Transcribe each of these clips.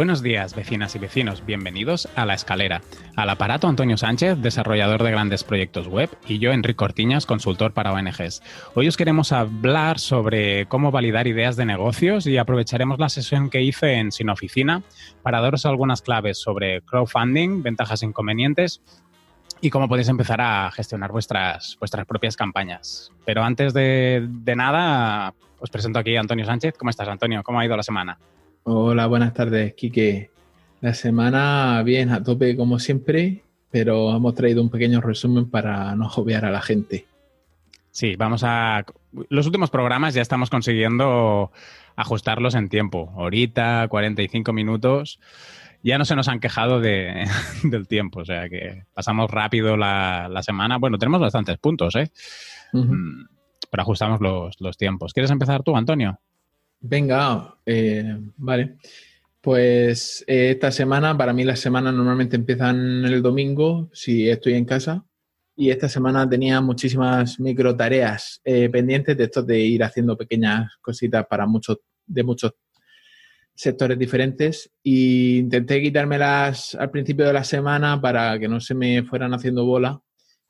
Buenos días, vecinas y vecinos. Bienvenidos a La Escalera. Al aparato Antonio Sánchez, desarrollador de grandes proyectos web, y yo, Enrique Cortiñas, consultor para ONGs. Hoy os queremos hablar sobre cómo validar ideas de negocios y aprovecharemos la sesión que hice en Sin Oficina para daros algunas claves sobre crowdfunding, ventajas e inconvenientes y cómo podéis empezar a gestionar vuestras, vuestras propias campañas. Pero antes de, de nada, os presento aquí a Antonio Sánchez. ¿Cómo estás, Antonio? ¿Cómo ha ido la semana? Hola, buenas tardes, Quique. La semana bien, a tope como siempre, pero hemos traído un pequeño resumen para no jovear a la gente. Sí, vamos a... Los últimos programas ya estamos consiguiendo ajustarlos en tiempo. Ahorita, 45 minutos. Ya no se nos han quejado de, del tiempo, o sea que pasamos rápido la, la semana. Bueno, tenemos bastantes puntos, ¿eh? Uh -huh. Pero ajustamos los, los tiempos. ¿Quieres empezar tú, Antonio? Venga, eh, vale. Pues eh, esta semana, para mí las semanas normalmente empiezan el domingo, si estoy en casa, y esta semana tenía muchísimas micro tareas eh, pendientes de esto de ir haciendo pequeñas cositas para muchos, de muchos sectores diferentes y intenté quitármelas al principio de la semana para que no se me fueran haciendo bola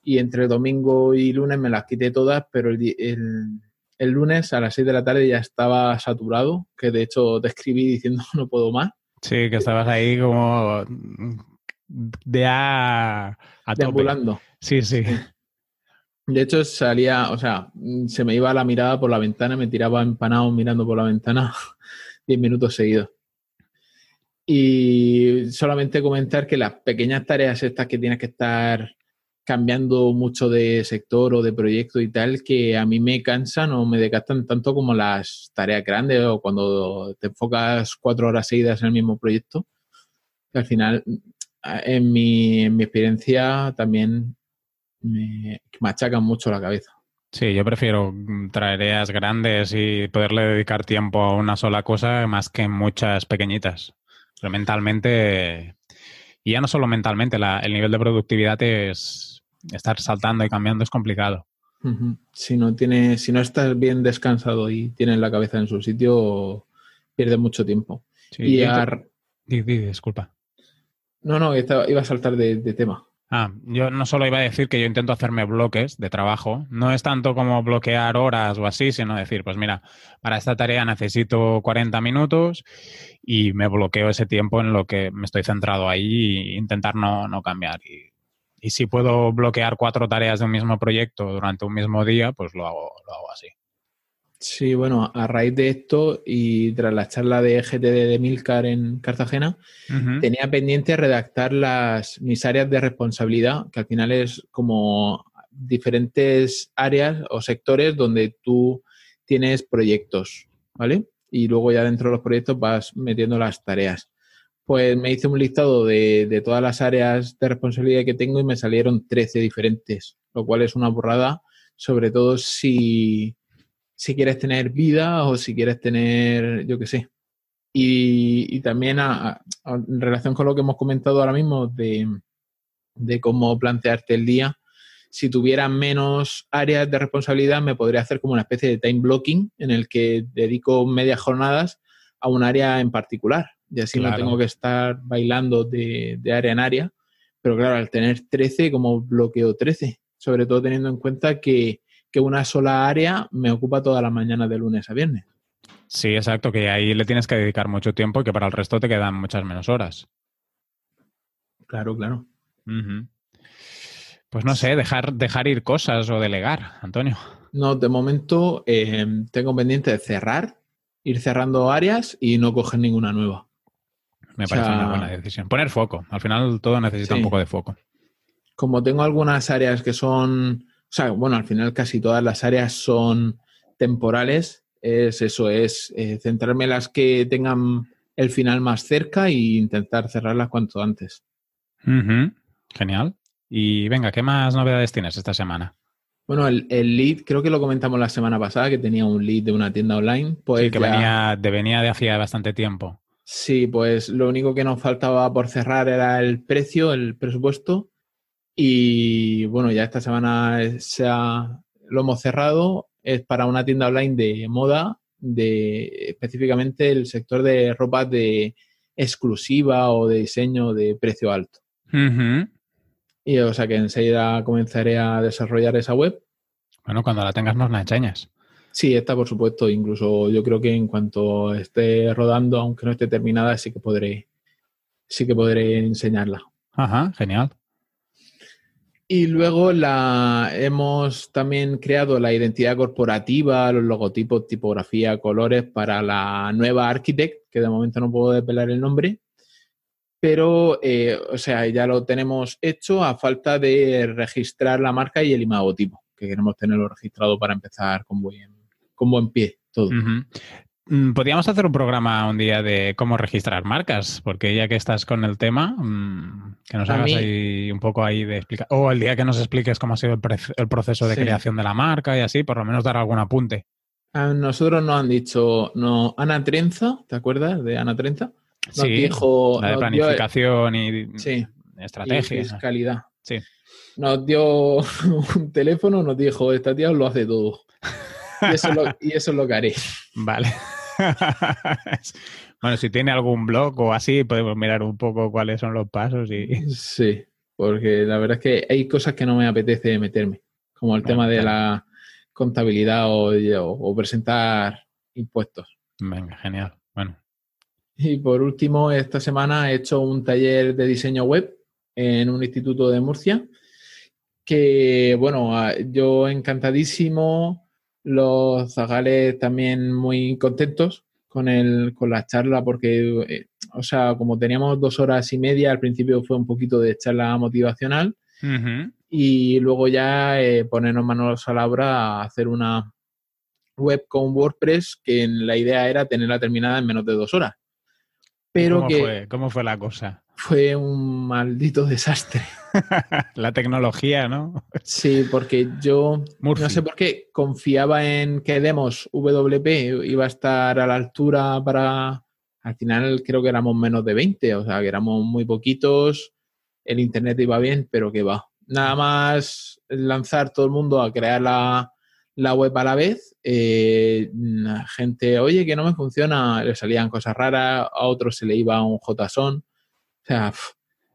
y entre domingo y lunes me las quité todas, pero el, el el lunes a las 6 de la tarde ya estaba saturado, que de hecho te escribí diciendo no puedo más. Sí, que estabas ahí como de a, a Deambulando. Sí, sí, sí. De hecho, salía, o sea, se me iba la mirada por la ventana, me tiraba empanado mirando por la ventana 10 minutos seguidos. Y solamente comentar que las pequeñas tareas estas que tienes que estar cambiando mucho de sector o de proyecto y tal, que a mí me cansan o me desgastan tanto como las tareas grandes o cuando te enfocas cuatro horas seguidas en el mismo proyecto, que al final, en mi, en mi experiencia, también me machacan mucho la cabeza. Sí, yo prefiero tareas grandes y poderle dedicar tiempo a una sola cosa más que muchas pequeñitas. Pero mentalmente, y ya no solo mentalmente, la, el nivel de productividad es, estar saltando y cambiando es complicado. Uh -huh. Si no tienes, si no estás bien descansado y tienes la cabeza en su sitio, pierdes mucho tiempo. Sí, y a... di, di, disculpa. No, no, iba a saltar de, de, tema. Ah, yo no solo iba a decir que yo intento hacerme bloques de trabajo. No es tanto como bloquear horas o así, sino decir, pues mira, para esta tarea necesito 40 minutos y me bloqueo ese tiempo en lo que me estoy centrado ahí e intentar no, no cambiar. Y y si puedo bloquear cuatro tareas de un mismo proyecto durante un mismo día, pues lo hago, lo hago así. Sí, bueno, a raíz de esto y tras la charla de GTD de Milcar en Cartagena, uh -huh. tenía pendiente redactar las, mis áreas de responsabilidad, que al final es como diferentes áreas o sectores donde tú tienes proyectos, ¿vale? Y luego ya dentro de los proyectos vas metiendo las tareas pues me hice un listado de, de, todas las áreas de responsabilidad que tengo y me salieron 13 diferentes, lo cual es una borrada, sobre todo si, si quieres tener vida o si quieres tener, yo qué sé. Y, y también a, a, en relación con lo que hemos comentado ahora mismo de, de cómo plantearte el día, si tuviera menos áreas de responsabilidad me podría hacer como una especie de time blocking en el que dedico medias jornadas a un área en particular y así claro. no tengo que estar bailando de, de, área en área. Pero claro, al tener 13, como bloqueo 13, sobre todo teniendo en cuenta que, que una sola área me ocupa toda la mañana de lunes a viernes. Sí, exacto, que ahí le tienes que dedicar mucho tiempo y que para el resto te quedan muchas menos horas. Claro, claro. Uh -huh. Pues no sé, dejar, dejar ir cosas o delegar, Antonio. No, de momento eh, tengo pendiente de cerrar, ir cerrando áreas y no coger ninguna nueva. Me parece o sea, una buena decisión. Poner foco. Al final todo necesita sí. un poco de foco. Como tengo algunas áreas que son, o sea, bueno, al final casi todas las áreas son temporales, es eso, es eh, centrarme en las que tengan el final más cerca e intentar cerrarlas cuanto antes. Uh -huh. Genial. Y venga, ¿qué más novedades tienes esta semana? Bueno, el, el, lead, creo que lo comentamos la semana pasada, que tenía un lead de una tienda online. Pues sí, que ya... venía, de, venía de hacía bastante tiempo. Sí, pues lo único que nos faltaba por cerrar era el precio, el presupuesto. Y bueno, ya esta semana se ha, lo hemos cerrado. Es para una tienda online de moda, de específicamente el sector de ropa de exclusiva o de diseño de precio alto. Y o sea que enseguida comenzaré a desarrollar esa web. Bueno, cuando la tengas nos la enseñas. Sí, esta por supuesto. Incluso yo creo que en cuanto esté rodando, aunque no esté terminada, sí que podré, sí que podré enseñarla. Ajá, genial. Y luego la, hemos también creado la identidad corporativa, los logotipos, tipografía, colores para la nueva Architect, que de momento no puedo desvelar el nombre, pero, eh, o sea, ya lo tenemos hecho a falta de registrar la marca y el imagotipo, que queremos tenerlo registrado para empezar con buen, con buen pie todo. Podríamos hacer un programa un día de cómo registrar marcas, porque ya que estás con el tema, mm, que nos hagas ahí un poco ahí de explicar. O el día que nos expliques cómo ha sido el, proceso de creación de la marca y así, por lo menos dar algún apunte. A nosotros nos han dicho, no, Ana Trenza, ¿te acuerdas de Ana Trenza? sí, dijo, la de planificación y estrategia. Y fiscalidad. Sí. Nos dio un teléfono, nos dijo, esta tía lo hace todo. Y eso, y eso es lo que haré. Vale. bueno, si tiene algún blog o así, podemos mirar un poco cuáles son los pasos y... Sí, porque la verdad es que hay cosas que no me apetece meterme, como el tema de la contabilidad o, presentar impuestos. Venga, genial. Bueno. Y por último, esta semana he hecho un taller de diseño web en un instituto de Murcia, que, bueno, yo encantadísimo, los zagales también muy contentos con, el, con la charla porque, eh, o sea, como teníamos dos horas y media, al principio fue un poquito de charla motivacional y luego ya eh, ponernos manos a la obra a hacer una web con WordPress que la idea era tenerla terminada en menos de dos horas. Pero ¿Cómo que fue? ¿Cómo fue la cosa? Fue un maldito desastre. la tecnología, ¿no? Sí, porque yo no sé por qué confiaba en que Demos WP iba a estar a la altura para. Al final creo que éramos menos de 20, o sea, que éramos muy poquitos. El internet iba bien, pero que va. Nada más lanzar todo el mundo a crear la, web a la vez. Eh, gente, oye, que no me funciona, le salían cosas raras, a otros se le iba un JSON. Sea,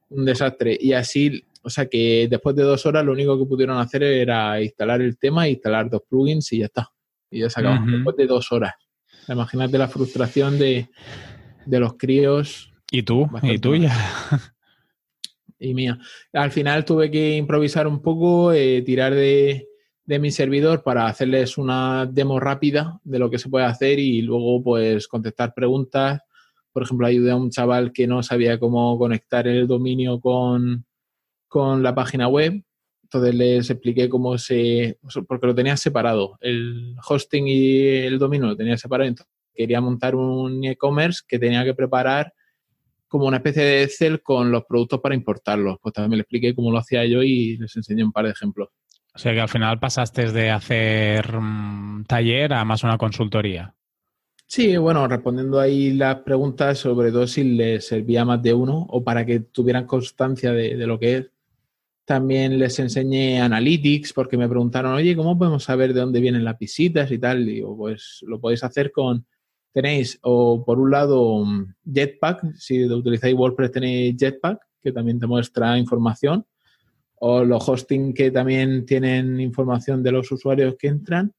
un desastre. Y así, o sea que después de dos horas lo único que pudieron hacer era instalar el tema, instalar dos plugins y ya está. Y ya se acabó. Después de dos horas. Imagínate la frustración de, los críos. ¿Y tú? ¿Y tuya? Y mía. Al final tuve que improvisar un poco, eh, tirar de, de mi servidor para hacerles una demo rápida de lo que se puede hacer y luego pues contestar preguntas por ejemplo, ayudé a un chaval que no sabía cómo conectar el dominio con, la página web. Entonces les expliqué cómo se, porque lo tenía separado, el hosting y el dominio lo tenía separado. Entonces quería montar un e-commerce que tenía que preparar como una especie de Excel con los productos para importarlos. Pues también le expliqué cómo lo hacía yo y les enseñé un par de ejemplos. O sea que al final pasaste de hacer mm, taller a más una consultoría. Sí, bueno, respondiendo ahí las preguntas, sobre todo si les servía más de uno o para que tuvieran constancia de, lo que es. También les enseñé Analytics porque me preguntaron, oye, ¿cómo podemos saber de dónde vienen las visitas y tal? Digo, pues lo podéis hacer con, tenéis o por un lado Jetpack, si utilizáis WordPress tenéis Jetpack, que también te muestra información, o los hosting que también tienen información de los usuarios que entran,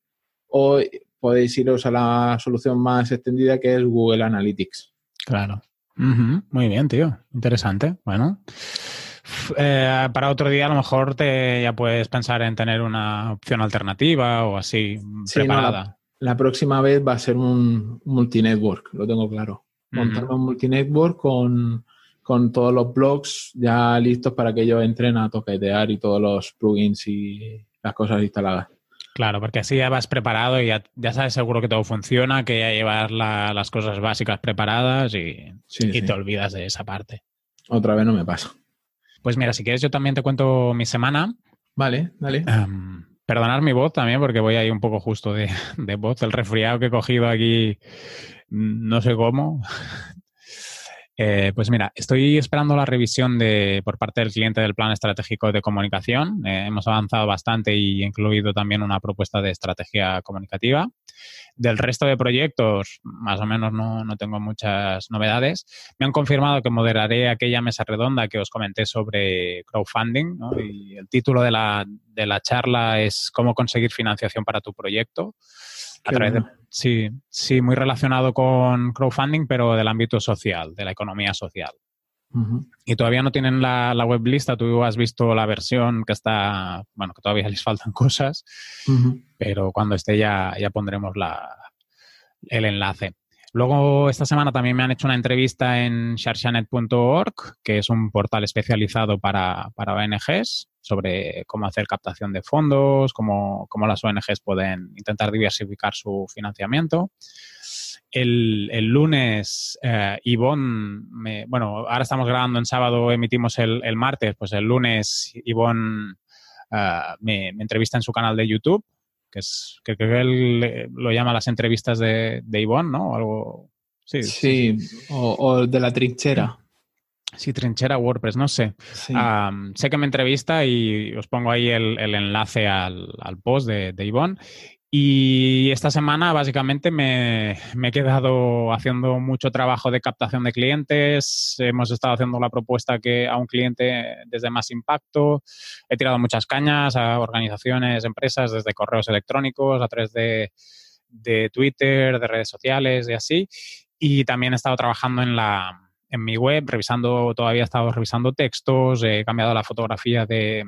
o podéis iros a la solución más extendida que es Google Analytics. Claro. Muy bien, tío. Interesante. Bueno. Eh, para otro día a lo mejor te ya puedes pensar en tener una opción alternativa o así preparada. la, próxima vez va a ser un multinetwork, lo tengo claro. Montar un multinetwork con, con todos los blogs ya listos para que ellos entren a toquetear y todos los plugins y las cosas instaladas. Claro, porque así ya vas preparado y ya, sabes seguro que todo funciona, que ya llevas las cosas básicas preparadas y, te olvidas de esa parte. Otra vez no me pasa. Pues mira, si quieres yo también te cuento mi semana. Vale, dale. perdonar mi voz también porque voy ahí un poco justo de, de voz. El resfriado que he cogido aquí, no sé cómo. Eh, pues mira, estoy esperando la revisión de, por parte del cliente del plan estratégico de comunicación. Eh, hemos avanzado bastante y incluido también una propuesta de estrategia comunicativa. Del resto de proyectos, más o menos no, tengo muchas novedades. Me han confirmado que moderaré aquella mesa redonda que os comenté sobre crowdfunding. Y el título de la, de la charla es cómo conseguir financiación para tu proyecto. A través de, Sí, sí, muy relacionado con crowdfunding, pero del ámbito social, de la economía social. Y todavía no tienen la, web lista, tú has visto la versión que está, bueno, que todavía les faltan cosas, pero cuando esté ya, ya pondremos la, el enlace. Luego, esta semana también me han hecho una entrevista en sharshanet.org, que es un portal especializado para, para ONGs, sobre cómo hacer captación de fondos, cómo, cómo las ONGs pueden intentar diversificar su financiamiento. El, el, lunes, eh, Ivonne, bueno, ahora estamos grabando en sábado, emitimos el, el martes, pues el lunes Ivonne eh, me, me, entrevista en su canal de YouTube que es que creo que él lo llama las entrevistas de, de Ivonne, ¿no? O algo. Sí, sí, O, de la trinchera. Sí, trinchera WordPress, no sé. sé que me entrevista y os pongo ahí el, enlace al, al, post de, de Ivonne. Y esta semana básicamente me, he quedado haciendo mucho trabajo de captación de clientes. Hemos estado haciendo la propuesta que a un cliente desde más impacto. He tirado muchas cañas a organizaciones, empresas, desde correos electrónicos, a través de, de Twitter, de redes sociales y así. Y también he estado trabajando en la, en mi web, revisando, todavía he estado revisando textos, he cambiado la fotografía de,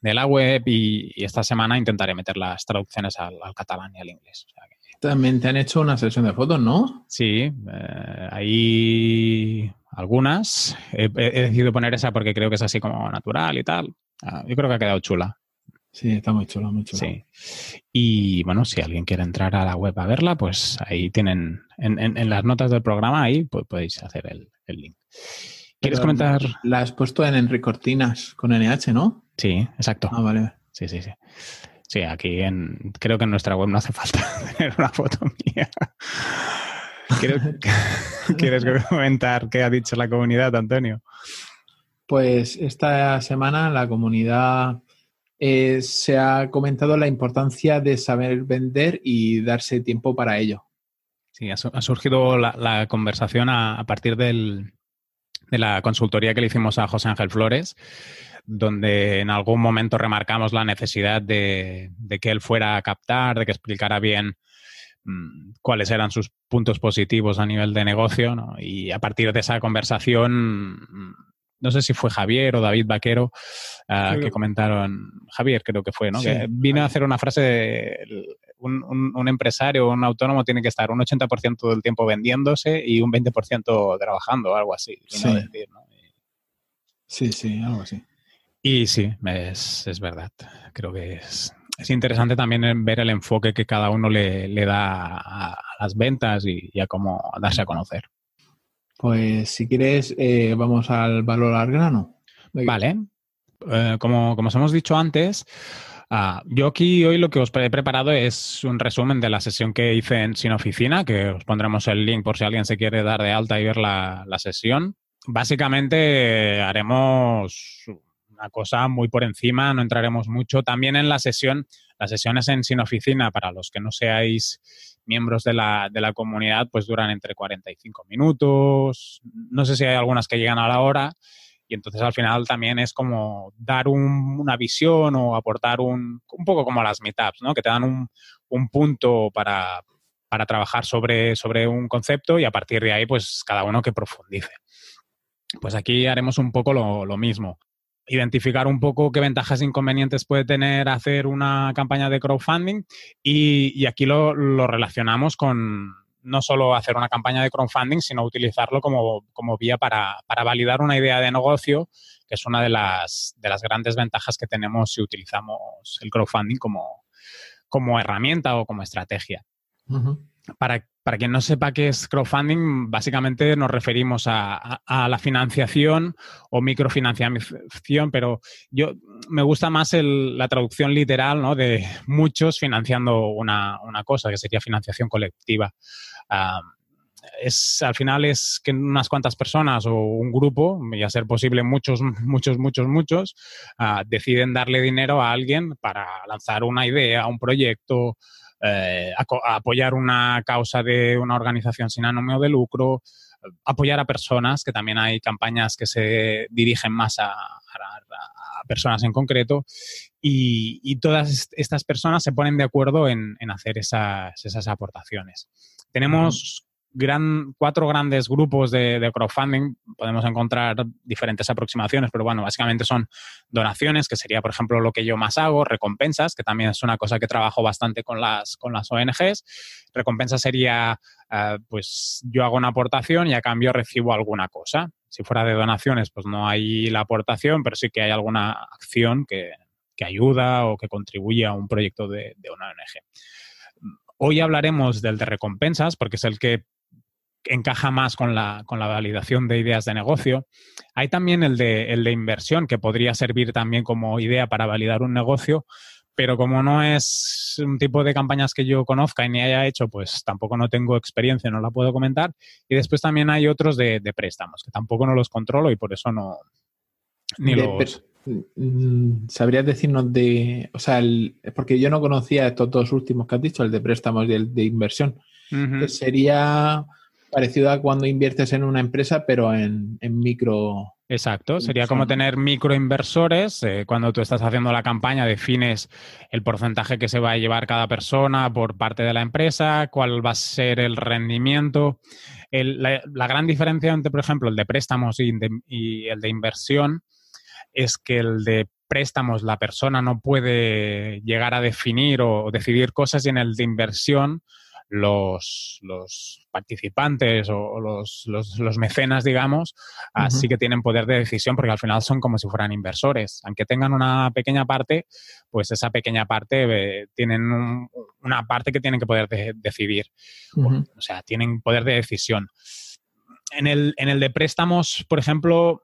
de la web y, esta semana intentaré meter las traducciones al, catalán y al inglés. También te han hecho una sesión de fotos, ¿no? Sí, eh, hay algunas. He, decidido poner esa porque creo que es así como natural y tal. Ah, yo creo que ha quedado chula. Sí, está muy chula. Sí. Y bueno, si alguien quiere entrar a la web a verla, pues ahí tienen, en, las notas del programa, ahí pues, podéis hacer el, el link. ¿Quieres comentar? La has puesto en Enrique Cortinas con NH, ¿no? Sí, exacto. Ah, vale. Sí, sí, sí. Sí, aquí en, creo que en nuestra web no hace falta tener una foto mía. ¿Quieres, comentar qué ha dicho la comunidad, Antonio? Pues esta semana la comunidad eh, se ha comentado la importancia de saber vender y darse tiempo para ello. Sí, ha, surgido la, conversación a, partir del, de la consultoría que le hicimos a José Ángel Flores, donde en algún momento remarcamos la necesidad de, que él fuera a captar, de que explicara bien mm, cuáles eran sus puntos positivos a nivel de negocio, y a partir de esa conversación, mm, no sé si fue Javier o David Vaquero, ah, que comentaron, Javier creo que fue, ¿no? que vino a hacer una frase de un, un, empresario, un autónomo tiene que estar un 80% del tiempo vendiéndose y un 20% trabajando, algo así. sí, sí, algo así. Y sí, es, es verdad. Creo que es, es, interesante también ver el enfoque que cada uno le, le da a, las ventas y, a cómo darse a conocer. Pues si quieres, eh, vamos al valor al grano. Vale. Eh, como, como os hemos dicho antes, ah, yo aquí hoy lo que os he preparado es un resumen de la sesión que hice en Sin Oficina, que os pondremos el link por si alguien se quiere dar de alta y ver la, la sesión. Básicamente haremos una cosa muy por encima, no entraremos mucho. También en la sesión, las sesiones en Sin Oficina, para los que no seáis miembros de la, de la comunidad, pues duran entre 45 minutos. No sé si hay algunas que llegan a la hora. Y entonces al final también es como dar una visión o aportar un, un poco como las meetups, ¿no? Que te dan un, un punto para, para trabajar sobre, sobre un concepto y a partir de ahí, pues cada uno que profundice. Pues aquí haremos un poco lo, lo mismo identificar un poco qué ventajas e inconvenientes puede tener hacer una campaña de crowdfunding y, aquí lo, relacionamos con no solo hacer una campaña de crowdfunding, sino utilizarlo como, vía para, validar una idea de negocio, que es una de las, de las grandes ventajas que tenemos si utilizamos el crowdfunding como, como herramienta o como estrategia. Para para quien no sepa qué es crowdfunding, básicamente nos referimos a, la financiación o microfinanciación, pero yo me gusta más la traducción literal ¿no? de muchos financiando una, cosa, que sería financiación colectiva. es, al final es que unas cuantas personas o un grupo, y a ser posible muchos, muchos, muchos, muchos, ah, deciden darle dinero a alguien para lanzar una idea, un proyecto, eh, apoyar una causa de una organización sin ánimo de lucro, apoyar a personas, que también hay campañas que se dirigen más a, personas en concreto, y, todas estas personas se ponen de acuerdo en, hacer esas, esas aportaciones. Tenemos cuatro grandes grupos de, crowdfunding. Podemos encontrar diferentes aproximaciones, pero bueno, básicamente son donaciones, que sería, por ejemplo, lo que yo más hago, recompensas, que también es una cosa que trabajo bastante con las, con las ONGs. Recompensa sería, eh, pues yo hago una aportación y a cambio recibo alguna cosa. Si fuera de donaciones, pues no hay la aportación, pero sí que hay alguna acción que, ayuda o que contribuye a un proyecto de una ONG. Hoy hablaremos del de recompensas, porque es el que encaja más con la, con la validación de ideas de negocio. Hay también el de, el de inversión, que podría servir también como idea para validar un negocio, pero como no es un tipo de campañas que yo conozca y ni haya hecho, pues tampoco no tengo experiencia, no la puedo comentar. Y después también hay otros de, préstamos, que tampoco no los controlo y por eso no... Ni los... Mm, ¿Sabrías decirnos de, o sea, porque yo no conocía estos dos últimos que has dicho, el de préstamos y el de inversión, sería parecido a cuando inviertes en una empresa, pero en, micro. Exacto, sería como tener microinversores. Eh, cuando tú estás haciendo la campaña, defines el porcentaje que se va a llevar cada persona por parte de la empresa, cuál va a ser el rendimiento. la, gran diferencia entre, por ejemplo, el de préstamos y, y el de inversión es que el de préstamos la persona no puede llegar a definir o decidir cosas y en el de inversión los, los participantes o los, los, mecenas, digamos, así que tienen poder de decisión porque al final son como si fueran inversores. Aunque tengan una pequeña parte, pues esa pequeña parte eh, tienen una parte que tienen que poder decidir. O sea, tienen poder de decisión. En el, en el de préstamos, por ejemplo,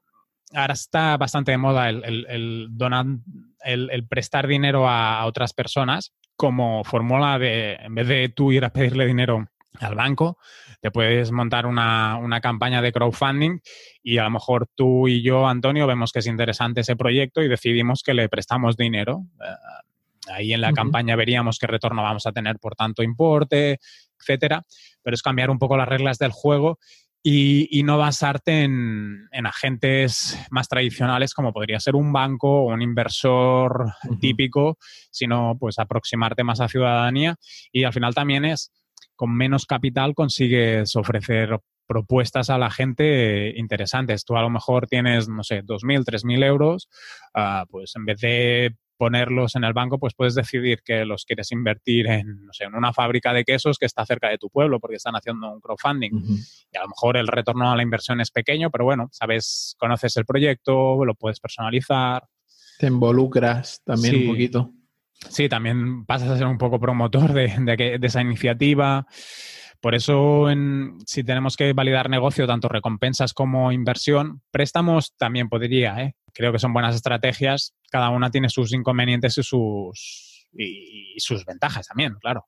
ahora está bastante de moda el, el, el, prestar dinero a, otras personas como fórmula de, en vez de tú ir a pedirle dinero al banco, te puedes montar una, campaña de crowdfunding y a lo mejor tú y yo, Antonio, vemos que es interesante ese proyecto y decidimos que le prestamos dinero. Eh, ahí en la campaña veríamos qué retorno vamos a tener por tanto importe, etcétera. Pero es cambiar un poco las reglas del juego y, no basarte en, agentes más tradicionales como podría ser un banco o un inversor típico, sino pues aproximarte más a ciudadanía y al final también es con menos capital consigues ofrecer propuestas a la gente interesantes. Tú a lo mejor tienes, no sé, 2.000, 3.000 euros, ah, pues en vez de ponerlos en el banco, pues puedes decidir que los quieres invertir en, no sé, en una fábrica de quesos que está cerca de tu pueblo porque están haciendo un crowdfunding. Y a lo mejor el retorno a la inversión es pequeño, pero bueno, sabes, conoces el proyecto, lo puedes personalizar. Te involucras también un poquito. Sí, también pasas a ser un poco promotor de, de esa iniciativa. Por eso, en, si tenemos que validar negocio, tanto recompensas como inversión, préstamos también podría, ¿eh? Creo que son buenas estrategias. Cada una tiene sus inconvenientes y sus, y, sus ventajas también, claro.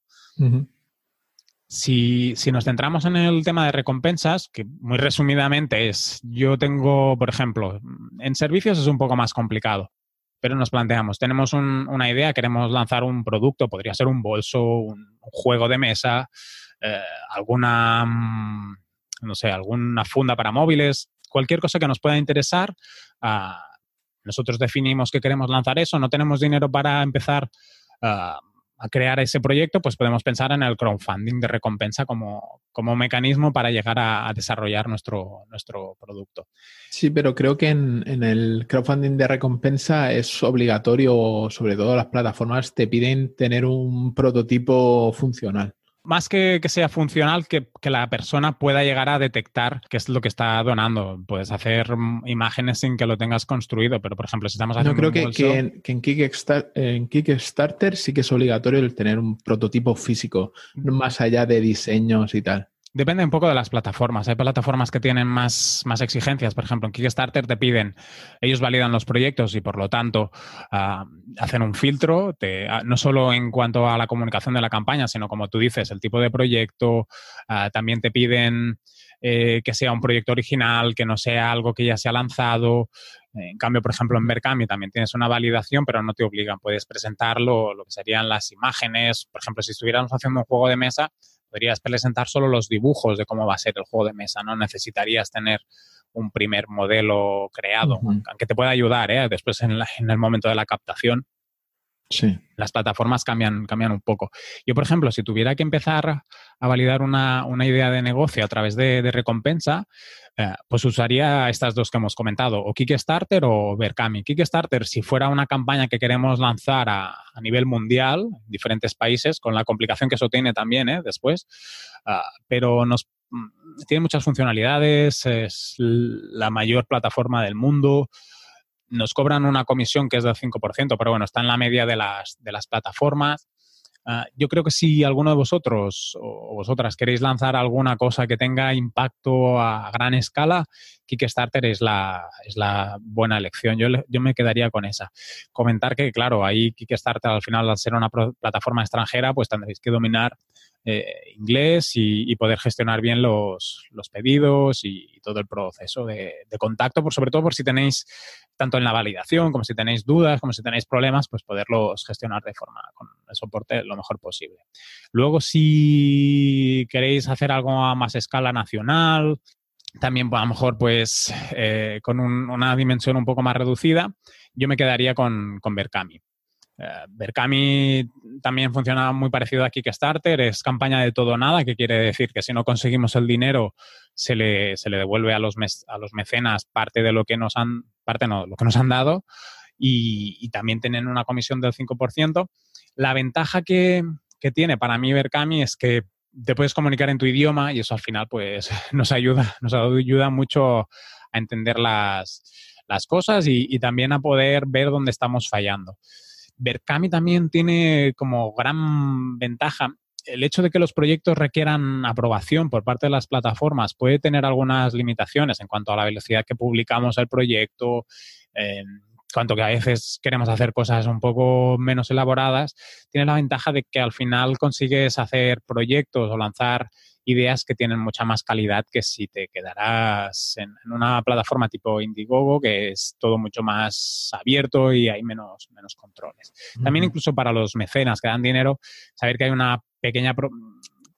si, nos centramos en el tema de recompensas, que muy resumidamente es, yo tengo, por ejemplo, en servicios es un poco más complicado, pero nos planteamos, tenemos una idea, queremos lanzar un producto, podría ser un bolso, un, juego de mesa, eh, alguna, mm, no sé, alguna funda para móviles, cualquier cosa que nos pueda interesar. Ah, nosotros definimos que queremos lanzar eso, no tenemos dinero para empezar ah, a crear ese proyecto, pues podemos pensar en el crowdfunding de recompensa como, como mecanismo para llegar a, desarrollar nuestro, nuestro producto. Sí, pero creo que en, en, el crowdfunding de recompensa es obligatorio, sobre todo las plataformas te piden tener un prototipo funcional más que, que sea funcional, que, que, la persona pueda llegar a detectar qué es lo que está donando. Puedes hacer imágenes sin que lo tengas construido, pero por ejemplo, si estamos haciendo. No, creo que, que, en, que en, Kickstarter, sí que es obligatorio el tener un prototipo físico, más allá de diseños y tal. Depende un poco de las plataformas. Hay plataformas que tienen más, más exigencias. Por ejemplo, en Kickstarter te piden, ellos validan los proyectos y por lo tanto ah, hacen un filtro, ah, no solo en cuanto a la comunicación de la campaña, sino como tú dices, el tipo de proyecto. Ah, también te piden eh, que sea un proyecto original, que no sea algo que ya se ha lanzado. En cambio, por ejemplo, en Berkami también tienes una validación, pero no te obligan. Puedes presentarlo, lo que serían las imágenes. Por ejemplo, si estuviéramos haciendo un juego de mesa, podrías presentar solo los dibujos de cómo va a ser el juego de mesa, no necesitarías tener un primer modelo creado, aunque te pueda ayudar ¿eh? después en, el momento de la captación. Sí. Las plataformas cambian, cambian un poco. Yo, por ejemplo, si tuviera que empezar a validar una, idea de negocio a través de recompensa, eh, pues usaría estas dos que hemos comentado, o Kickstarter o Berkami. Kickstarter, si fuera una campaña que queremos lanzar a, nivel mundial, en diferentes países, con la complicación que eso tiene también ¿eh? después, ah, pero nos mm, tiene muchas funcionalidades, es la mayor plataforma del mundo. Nos cobran una comisión que es del 5%, pero bueno, está en la media de las, de las plataformas. Ah, yo creo que si alguno de vosotros o vosotras queréis lanzar alguna cosa que tenga impacto a gran escala, Kickstarter es la, es la buena elección. Yo, yo me quedaría con esa. Comentar que, claro, ahí Kickstarter al final, al ser una plataforma extranjera, pues tendréis que dominar eh, inglés y, poder gestionar bien los, pedidos y, todo el proceso de, contacto, por, sobre todo por si tenéis, tanto en la validación como si tenéis dudas, como si tenéis problemas, pues poderlos gestionar de forma con el soporte lo mejor posible. Luego, si queréis hacer algo a más escala nacional, también a lo mejor pues eh, con una dimensión un poco más reducida, yo me quedaría con, con Berkami. Eh, Berkami también funciona muy parecido a Kickstarter, es campaña de todo o nada, que quiere decir que si no conseguimos el dinero se le, se le devuelve a los, a los mecenas parte de lo que nos han, parte no, lo que nos han dado y, también tienen una comisión del 5%. La ventaja que, que tiene para mí Berkami es que te puedes comunicar en tu idioma y eso al final pues nos ayuda, nos ayuda mucho a entender las, las cosas y también a poder ver dónde estamos fallando. Berkami también tiene como gran ventaja el hecho de que los proyectos requieran aprobación por parte de las plataformas. Puede tener algunas limitaciones en cuanto a la velocidad que publicamos el proyecto, en cuanto que a veces queremos hacer cosas un poco menos elaboradas, tiene la ventaja de que al final consigues hacer proyectos o lanzar ideas que tienen mucha más calidad que si te quedarás en, una plataforma tipo Indiegogo, que es todo mucho más abierto y hay menos, menos controles. También incluso para los mecenas que dan dinero, saber que hay una pequeña...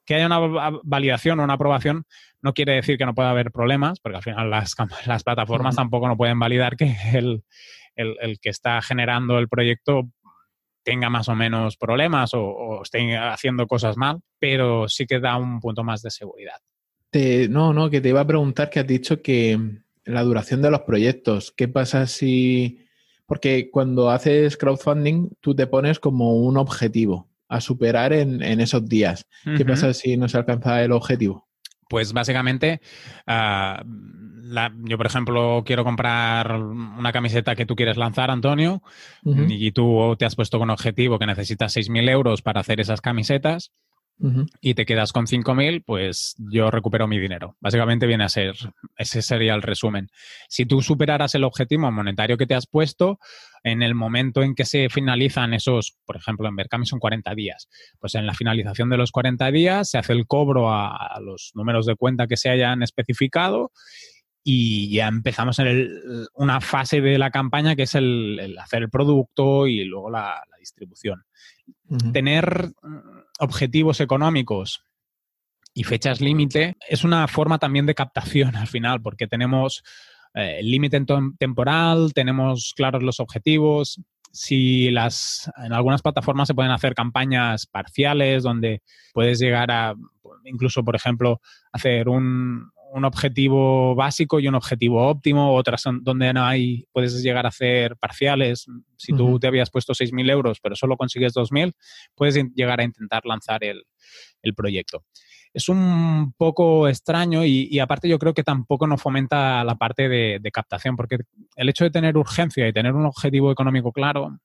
que haya una validación o una aprobación no quiere decir que no pueda haber problemas, porque al final las, las plataformas tampoco no pueden validar que el, el, que está generando el proyecto tenga más o menos problemas o, esté haciendo cosas mal, pero sí que da un punto más de seguridad. no, no, que te iba a preguntar que has dicho que la duración de los proyectos, ¿qué pasa si... Porque cuando haces crowdfunding, tú te pones como un objetivo a superar en, esos días. ¿Qué pasa si no se alcanza el objetivo? Pues básicamente, ah, yo por ejemplo quiero comprar una camiseta que tú quieres lanzar, Antonio, y tú te has puesto con objetivo que necesitas 6.000 euros para hacer esas camisetas y te quedas con 5.000, pues yo recupero mi dinero. Básicamente viene a ser, ese sería el resumen. Si tú superaras el objetivo monetario que te has puesto, en el momento en que se finalizan esos, por ejemplo, en Berkami son 40 días, pues en la finalización de los 40 días se hace el cobro a, los números de cuenta que se hayan especificado y ya empezamos en una fase de la campaña que es el, hacer el producto y luego la, distribución. Tener objetivos económicos y fechas límite es una forma también de captación al final, porque tenemos eh, límite temporal, tenemos claros los objetivos. Si las en algunas plataformas se pueden hacer campañas parciales donde puedes llegar a incluso, por ejemplo, hacer un, un objetivo básico y un objetivo óptimo, otras donde no hay, puedes llegar a hacer parciales. Si tú te habías puesto 6.000 euros, pero solo consigues 2.000, puedes llegar a intentar lanzar el, proyecto. Es un poco extraño y, aparte yo creo que tampoco nos fomenta la parte de, captación, porque el hecho de tener urgencia y tener un objetivo económico claro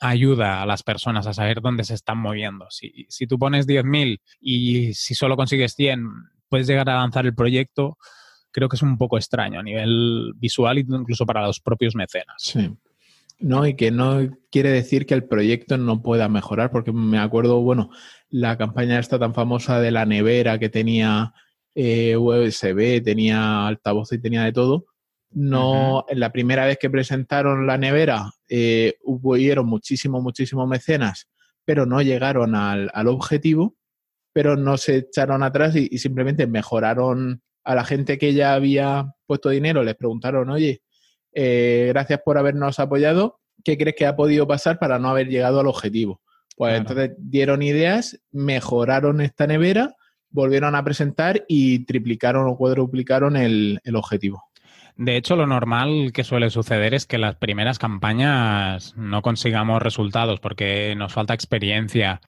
ayuda a las personas a saber dónde se están moviendo. Si, si tú pones 10.000 y si solo consigues 100, después llegar a lanzar el proyecto, creo que es un poco extraño a nivel visual e incluso para los propios mecenas. Sí. No, y que no quiere decir que el proyecto no pueda mejorar, porque me acuerdo, bueno, la campaña esta tan famosa de la nevera que tenía eh, USB, tenía altavoz y tenía de todo. No, en la primera vez que presentaron la nevera, eh, hubieron muchísimos, muchísimos mecenas, pero no llegaron al, objetivo, pero no se echaron atrás y, simplemente mejoraron a la gente que ya había puesto dinero, les preguntaron, oye, eh, gracias por habernos apoyado, ¿qué crees que ha podido pasar para no haber llegado al objetivo? Pues entonces dieron ideas, mejoraron esta nevera, volvieron a presentar y triplicaron o cuadruplicaron el, objetivo. De hecho, lo normal que suele suceder es que las primeras campañas no consigamos resultados porque nos falta experiencia,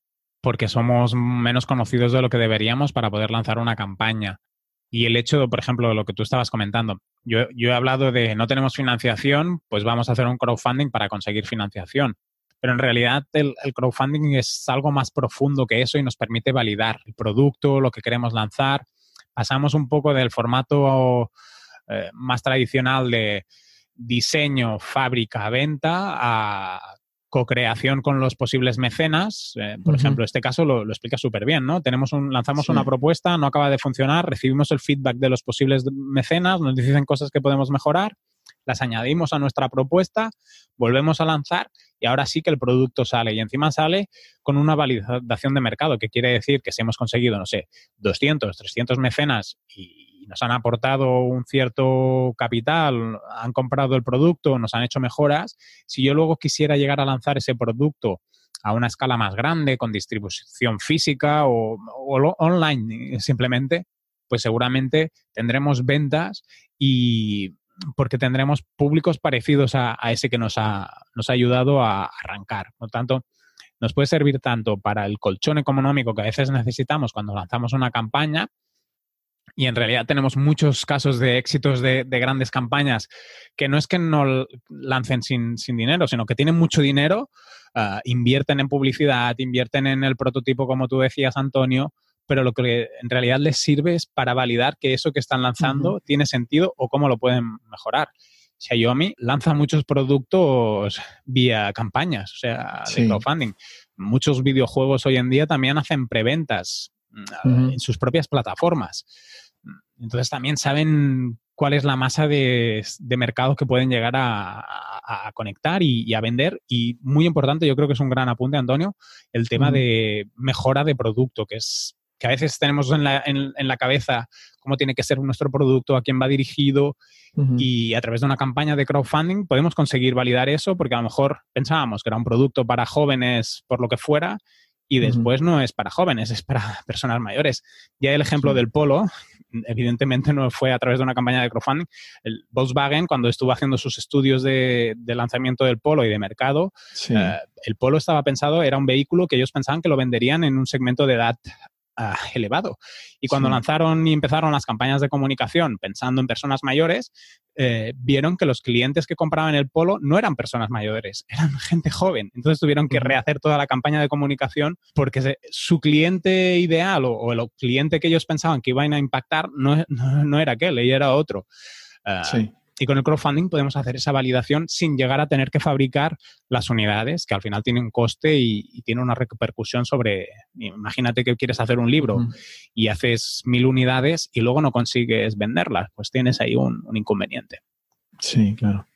porque somos menos conocidos de lo que deberíamos para poder lanzar una campaña. Y el hecho, por ejemplo, de lo que tú estabas comentando, yo, yo he hablado de no tenemos financiación, pues vamos a hacer un crowdfunding para conseguir financiación. Pero en realidad el, crowdfunding es algo más profundo que eso y nos permite validar el producto, lo que queremos lanzar. Pasamos un poco del formato eh, más tradicional de diseño, fábrica, venta a co-creación con los posibles mecenas. Eh, por ejemplo, este caso lo, explica súper bien, ¿no? Tenemos un, lanzamos una propuesta, no acaba de funcionar, recibimos el feedback de los posibles mecenas, nos dicen cosas que podemos mejorar, las añadimos a nuestra propuesta, volvemos a lanzar y ahora sí que el producto sale. Y encima sale con una validación de mercado, que quiere decir que si hemos conseguido, no sé, 200, 300 mecenas y nos han aportado un cierto capital, han comprado el producto, nos han hecho mejoras, si yo luego quisiera llegar a lanzar ese producto a una escala más grande, con distribución física o, online simplemente, pues seguramente tendremos ventas y porque tendremos públicos parecidos a, ese que nos ha, nos ha ayudado a arrancar. Por tanto, nos puede servir tanto para el colchón económico que a veces necesitamos cuando lanzamos una campaña, y en realidad tenemos muchos casos de éxitos de, grandes campañas que no es que no lancen sin, dinero, sino que tienen mucho dinero, ah, invierten en publicidad, invierten en el prototipo, como tú decías, Antonio, pero lo que en realidad les sirve es para validar que eso que están lanzando tiene sentido o cómo lo pueden mejorar. Xiaomi lanza muchos productos vía campañas, o sea, de crowdfunding. Muchos videojuegos hoy en día también hacen preventas mm, en sus propias plataformas. Entonces también saben cuál es la masa de, mercado que pueden llegar a, conectar y, a vender. Y muy importante, yo creo que es un gran apunte, Antonio, el tema de mejora de producto, que es que a veces tenemos en la, en, la, cabeza cómo tiene que ser nuestro producto, a quién va dirigido y a través de una campaña de crowdfunding podemos conseguir validar eso porque a lo mejor pensábamos que era un producto para jóvenes por lo que fuera y después no es para jóvenes, es para personas mayores. Ya el ejemplo del polo, evidentemente no fue a través de una campaña de crowdfunding. El Volkswagen, cuando estuvo haciendo sus estudios de, lanzamiento del polo y de mercado, eh, el polo estaba pensado, era un vehículo que ellos pensaban que lo venderían en un segmento de edad Ah, elevado. Y cuando lanzaron y empezaron las campañas de comunicación pensando en personas mayores, eh, vieron que los clientes que compraban el polo no eran personas mayores, eran gente joven. Entonces tuvieron que rehacer toda la campaña de comunicación porque su cliente ideal o, el cliente que ellos pensaban que iban a impactar no, no, era aquel, ella era otro. Ah, sí. Y con el crowdfunding podemos hacer esa validación sin llegar a tener que fabricar las unidades, que al final tienen un coste y, tiene una repercusión sobre, imagínate que quieres hacer un libro y haces mil unidades y luego no consigues venderlas, pues tienes ahí un, inconveniente. Sí, claro.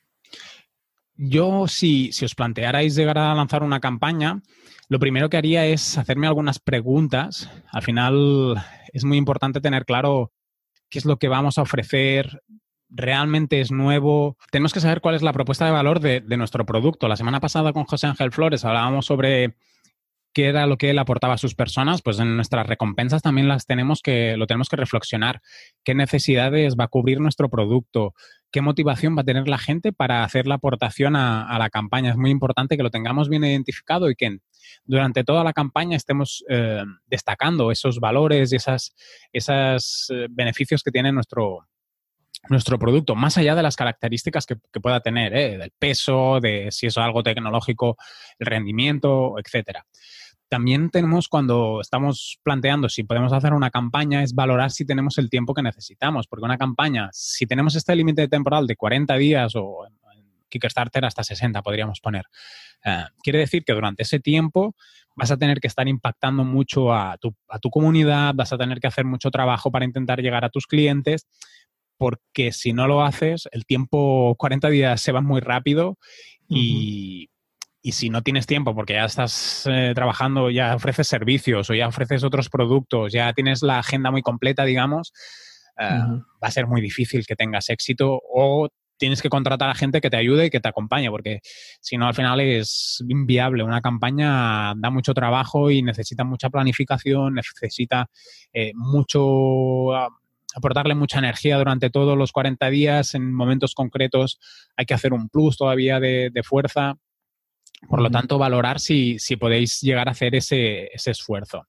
Yo, si, si os plantearais llegar a lanzar una campaña, lo primero que haría es hacerme algunas preguntas. Al final es muy importante tener claro qué es lo que vamos a ofrecer, realmente es nuevo. Tenemos que saber cuál es la propuesta de valor de, nuestro producto. La semana pasada con José Ángel Flores hablábamos sobre qué era lo que él aportaba a sus personas, pues en nuestras recompensas también las tenemos que, lo tenemos que reflexionar. ¿Qué necesidades va a cubrir nuestro producto? ¿Qué motivación va a tener la gente para hacer la aportación a, la campaña? Es muy importante que lo tengamos bien identificado y que durante toda la campaña estemos eh, destacando esos valores y esos esas, eh, beneficios que tiene nuestro, nuestro producto, más allá de las características que, pueda tener, ¿eh? del peso, de si es algo tecnológico, el rendimiento, etcétera. también tenemos cuando estamos planteando si podemos hacer una campaña es valorar si tenemos el tiempo que necesitamos, porque una campaña, si tenemos este límite temporal de 40 días o Kickstarter hasta 60 podríamos poner, eh, quiere decir que durante ese tiempo vas a tener que estar impactando mucho a tu, a tu comunidad, vas a tener que hacer mucho trabajo para intentar llegar a tus clientes porque si no lo haces, el tiempo, 40 días se va muy rápido y, y si no tienes tiempo porque ya estás eh, trabajando, ya ofreces servicios o ya ofreces otros productos, ya tienes la agenda muy completa, digamos, eh, va a ser muy difícil que tengas éxito o tienes que contratar a gente que te ayude y que te acompañe, porque si no, al final es inviable. Una campaña da mucho trabajo y necesita mucha planificación, necesita eh, mucho ah, aportarle mucha energía durante todos los 40 días. En momentos concretos hay que hacer un plus todavía de fuerza. Por lo tanto, valorar si, podéis llegar a hacer ese, esfuerzo.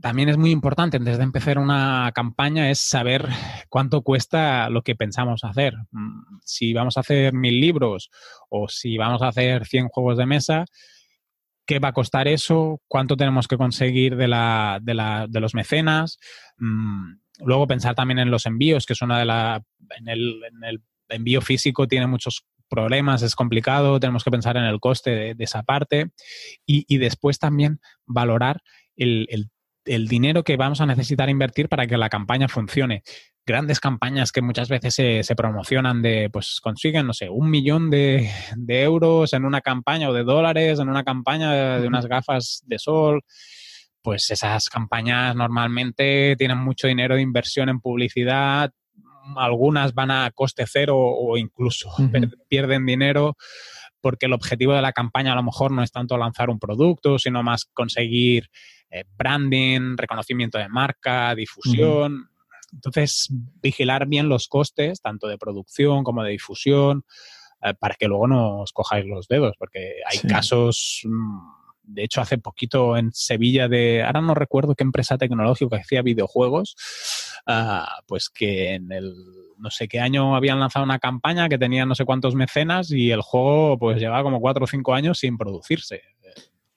También es muy importante antes de empezar una campaña es saber cuánto cuesta lo que pensamos hacer. Mm, si vamos a hacer mil libros o si vamos a hacer 100 juegos de mesa, ¿qué va a costar eso? ¿Cuánto tenemos que conseguir de, los mecenas? Luego pensar también en los envíos, que es una de la... En el, en el envío físico tiene muchos problemas, es complicado, tenemos que pensar en el coste de, esa parte. Y, después también valorar el, dinero que vamos a necesitar invertir para que la campaña funcione. Grandes campañas que muchas veces se, promocionan de, pues consiguen, no sé, un millón de, euros en una campaña o de dólares en una campaña de unas gafas de sol pues esas campañas normalmente tienen mucho dinero de inversión en publicidad, algunas van a coste cero o incluso pierden dinero porque el objetivo de la campaña a lo mejor no es tanto lanzar un producto, sino más conseguir eh, branding, reconocimiento de marca, difusión. Entonces, vigilar bien los costes, tanto de producción como de difusión, eh, para que luego no os cojáis los dedos, porque hay casos... Mm, de hecho, hace poquito en Sevilla de, ahora no recuerdo qué empresa tecnológica que hacía videojuegos, ah, pues que en el no sé qué año habían lanzado una campaña que tenía no sé cuántos mecenas y el juego pues llevaba como cuatro o cinco años sin producirse.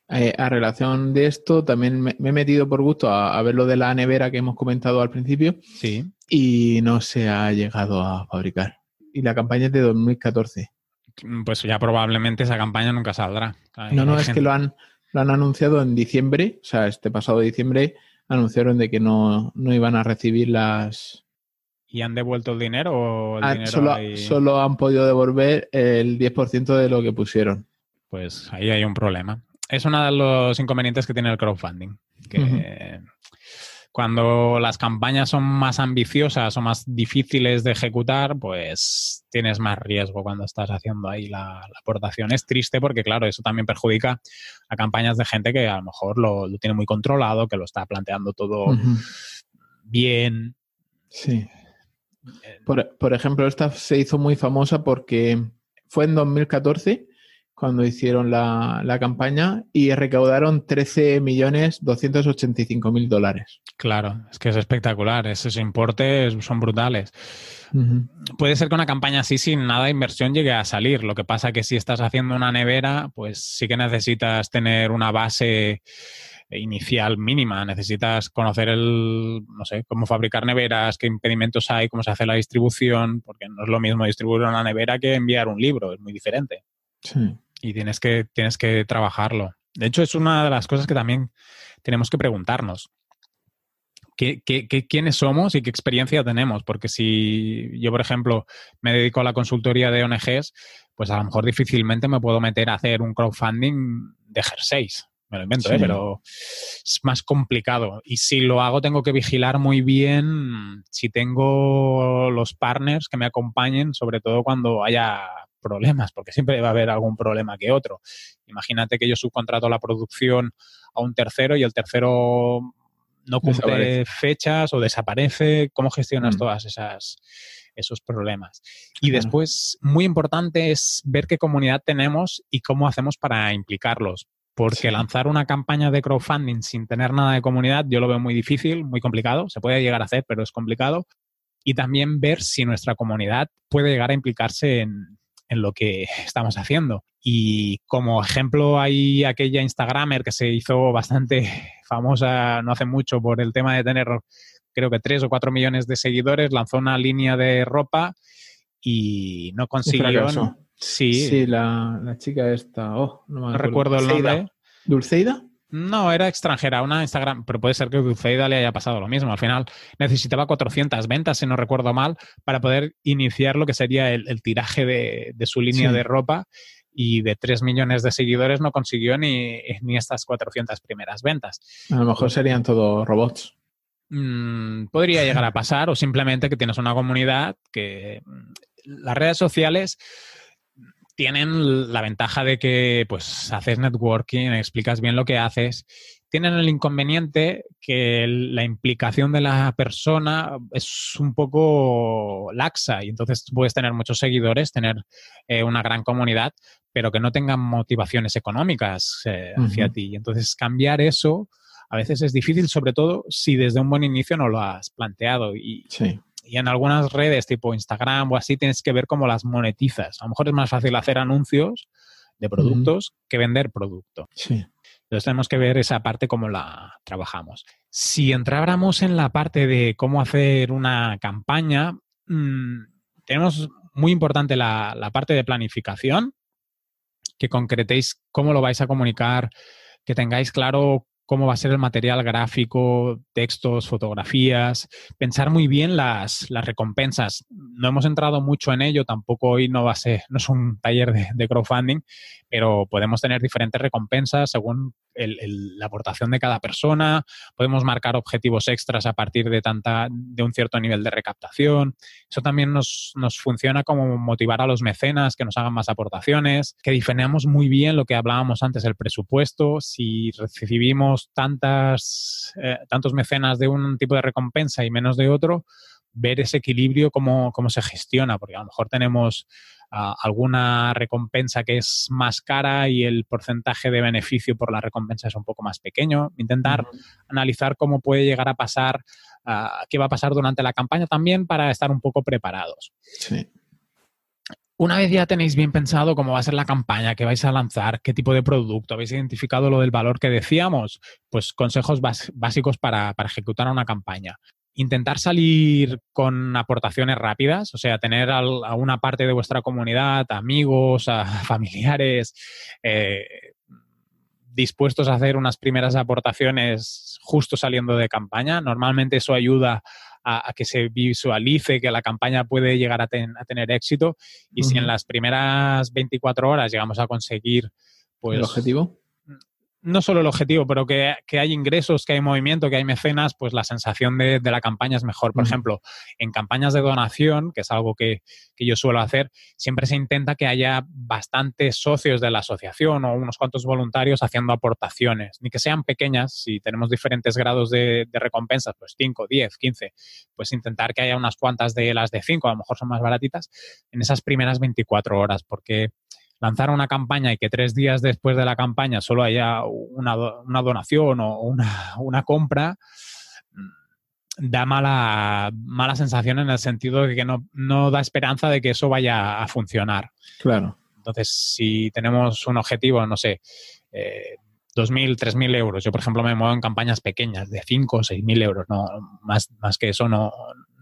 Eh, a relación de esto, también me, he metido por gusto a, ver lo de la nevera que hemos comentado al principio. Sí. Y no se ha llegado a fabricar. Y la campaña es de 2014. Pues ya probablemente esa campaña nunca saldrá. no, no, es que lo han, lo han anunciado en diciembre, o sea, este pasado diciembre anunciaron de que no, iban a recibir las... ¿Y han devuelto el dinero o el ah, dinero solo, han podido devolver el 10% de lo que pusieron. Pues ahí hay un problema. Es uno de los inconvenientes que tiene el crowdfunding, que cuando las campañas son más ambiciosas o más difíciles de ejecutar, pues tienes más riesgo cuando estás haciendo ahí la, aportación. Es triste porque, claro, eso también perjudica a campañas de gente que a lo mejor lo, tiene muy controlado, que lo está planteando todo bien. Sí. Eh, por, por ejemplo, esta se hizo muy famosa porque fue en 2014 cuando hicieron la, la campaña y recaudaron 13.285.000 dólares. Claro, es que es espectacular. Esos importes son brutales. Puede ser que una campaña así sin nada de inversión llegue a salir. Lo que pasa que si estás haciendo una nevera, pues sí que necesitas tener una base inicial mínima. Necesitas conocer el, no sé, cómo fabricar neveras, qué impedimentos hay, cómo se hace la distribución, porque no es lo mismo distribuir una nevera que enviar un libro, es muy diferente. Sí y tienes que, tienes que trabajarlo. De hecho, es una de las cosas que también tenemos que preguntarnos. ¿Qué, quiénes somos y qué experiencia tenemos? Porque si yo, por ejemplo, me dedico a la consultoría de ONGs, pues a lo mejor difícilmente me puedo meter a hacer un crowdfunding de jerseys. Me lo invento, ¿eh? pero es más complicado. Y si lo hago, tengo que vigilar muy bien si tengo los partners que me acompañen, sobre todo cuando haya problemas, porque siempre va a haber algún problema que otro. Imagínate que yo subcontrato la producción a un tercero y el tercero no cumple fechas o desaparece. ¿Cómo gestionas mm. todas esas esos problemas? Y después, muy importante es ver qué comunidad tenemos y cómo hacemos para implicarlos. Porque lanzar una campaña de crowdfunding sin tener nada de comunidad, yo lo veo muy difícil, muy complicado. Se puede llegar a hacer, pero es complicado. Y también ver si nuestra comunidad puede llegar a implicarse en, en lo que estamos haciendo. Y como ejemplo hay aquella Instagramer que se hizo bastante famosa no hace mucho por el tema de tener creo que 3 o 4 millones de seguidores, lanzó una línea de ropa y no consiguió... Sí, sí la, chica esta, oh, no, me recuerdo el nombre. ¿Dulceida? No, era extranjera, una Instagram, pero puede ser que Dulceida le haya pasado lo mismo. Al final necesitaba 400 ventas, si no recuerdo mal, para poder iniciar lo que sería el, tiraje de, su línea de ropa y de 3 millones de seguidores no consiguió ni, ni estas 400 primeras ventas. A lo mejor serían todos robots. Mm, podría llegar a pasar o simplemente que tienes una comunidad que mm, las redes sociales tienen la ventaja de que pues haces networking, explicas bien lo que haces. Tienen el inconveniente que la implicación de la persona es un poco laxa y entonces puedes tener muchos seguidores, tener eh, una gran comunidad, pero que no tengan motivaciones económicas eh, hacia ti. Y entonces cambiar eso a veces es difícil, sobre todo si desde un buen inicio no lo has planteado. Y sí y en algunas redes tipo Instagram o así tienes que ver cómo las monetizas. A lo mejor es más fácil hacer anuncios de productos que vender producto. Sí. Entonces tenemos que ver esa parte cómo la trabajamos. Si entráramos en la parte de cómo hacer una campaña, mm, tenemos muy importante la, la parte de planificación, que concretéis cómo lo vais a comunicar, que tengáis claro cómo va a ser el material gráfico, textos, fotografías, pensar muy bien las, las recompensas. No hemos entrado mucho en ello, tampoco hoy no va a ser, no es un taller de, de crowdfunding, pero podemos tener diferentes recompensas según la aportación de cada persona, podemos marcar objetivos extras a partir de, tanta, de un cierto nivel de recaptación. Eso también nos, funciona como motivar a los mecenas que nos hagan más aportaciones, que diferenciamos muy bien lo que hablábamos antes, el presupuesto. Si recibimos tantas, eh, tantos mecenas de un tipo de recompensa y menos de otro, ver ese equilibrio, cómo, cómo se gestiona, porque a lo mejor tenemos alguna recompensa que es más cara y el porcentaje de beneficio por la recompensa es un poco más pequeño. Intentar analizar cómo puede llegar a pasar, qué va a pasar durante la campaña también para estar un poco preparados. Una vez ya tenéis bien pensado cómo va a ser la campaña, qué vais a lanzar, qué tipo de producto, habéis identificado lo del valor que decíamos, pues consejos básicos para, para ejecutar una campaña intentar salir con aportaciones rápidas, o sea, tener a, una parte de vuestra comunidad, amigos, a familiares, eh, dispuestos a hacer unas primeras aportaciones justo saliendo de campaña. Normalmente eso ayuda a, que se visualice que la campaña puede llegar a, tener éxito y si en las primeras 24 horas llegamos a conseguir pues, ¿El objetivo? No solo el objetivo, pero que, hay ingresos, que hay movimiento, que hay mecenas, pues la sensación de, la campaña es mejor. Por ejemplo, en campañas de donación, que es algo que, yo suelo hacer, siempre se intenta que haya bastantes socios de la asociación o unos cuantos voluntarios haciendo aportaciones, ni que sean pequeñas, si tenemos diferentes grados de, de recompensas, pues 5, 10, 15, pues intentar que haya unas cuantas de las de 5, a lo mejor son más baratitas, en esas primeras 24 horas, porque lanzar una campaña y que tres días después de la campaña solo haya una, donación o una, compra, mm, da mala, mala sensación en el sentido de que no, no da esperanza de que eso vaya a funcionar. Claro. Entonces, si tenemos un objetivo, no sé, eh, 2.000, 3.000 euros. Yo, por ejemplo, me muevo en campañas pequeñas de 5 o 6.000 euros. No, más, más que eso no,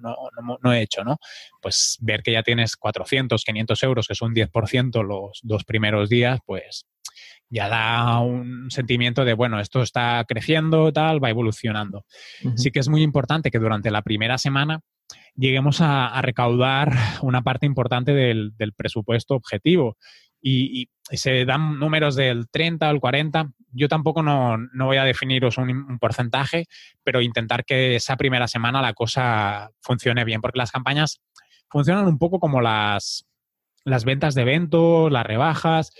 no, no, he hecho, ¿no? Pues ver que ya tienes 400, 500 euros, que son 10% los dos primeros días, pues ya da un sentimiento de, bueno, esto está creciendo, tal, va evolucionando. Sí que es muy importante que durante la primera semana lleguemos a, recaudar una parte importante del, del presupuesto objetivo y, se dan números del 30 al 40. Yo tampoco no, voy a definiros un, porcentaje, pero intentar que esa primera semana la cosa funcione bien, porque las campañas funcionan un poco como las, las ventas de eventos, las rebajas.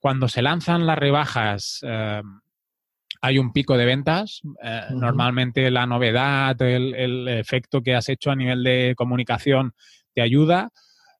Cuando se lanzan las rebajas, eh, hay un pico de ventas. Eh, normalmente la novedad, el, el efecto que has hecho a nivel de comunicación te ayuda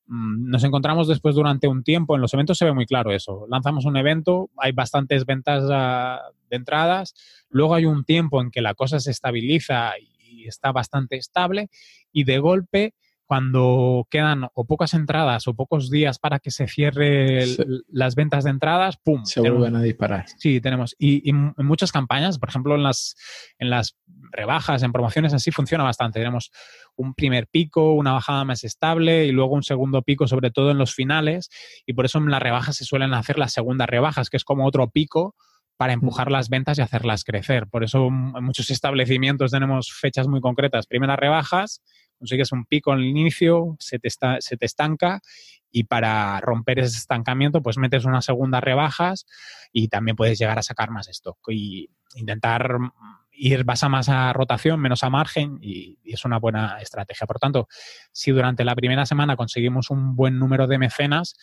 nos encontramos después durante un tiempo, en los eventos se ve muy claro eso, lanzamos un evento, hay bastantes ventas ah, de entradas, luego hay un tiempo en que la cosa se estabiliza y está bastante estable y de golpe cuando quedan o pocas entradas o pocos días para que se cierre las ventas de entradas, ¡pum! Se vuelven a disparar. Sí, tenemos. Y, en muchas campañas, por ejemplo, en las, en las rebajas, en promociones, así funciona bastante. Tenemos un primer pico, una bajada más estable y luego un segundo pico, sobre todo en los finales. Y por eso en las rebajas se suelen hacer las segundas rebajas, que es como otro pico para empujar las ventas y hacerlas crecer. Por eso en muchos establecimientos tenemos fechas muy concretas. Primeras rebajas, consigues un pico al inicio, se te, se te estanca y para romper ese estancamiento pues metes unas segundas rebajas y también puedes llegar a sacar más stock y intentar ir vas a más a rotación, menos a margen y, es una buena estrategia. Por tanto, si durante la primera semana conseguimos un buen número de mecenas,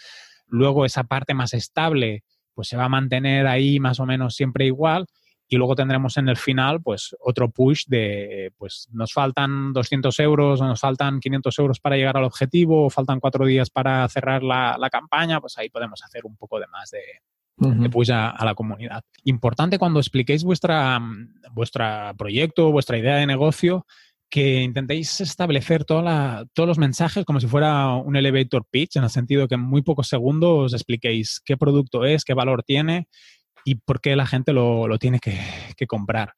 luego esa parte más estable pues se va a mantener ahí más o menos siempre igual y luego tendremos en el final pues otro push de pues nos faltan 200 euros o nos faltan 500 euros para llegar al objetivo o faltan cuatro días para cerrar la, campaña pues ahí podemos hacer un poco de más de, push a, la comunidad. Importante cuando expliquéis vuestra, vuestro proyecto, vuestra idea de negocio, que intentéis establecer toda todos los mensajes como si fuera un elevator pitch, en el sentido que en muy pocos segundos os expliquéis qué producto es, qué valor tiene y por qué la gente lo, tiene que, comprar.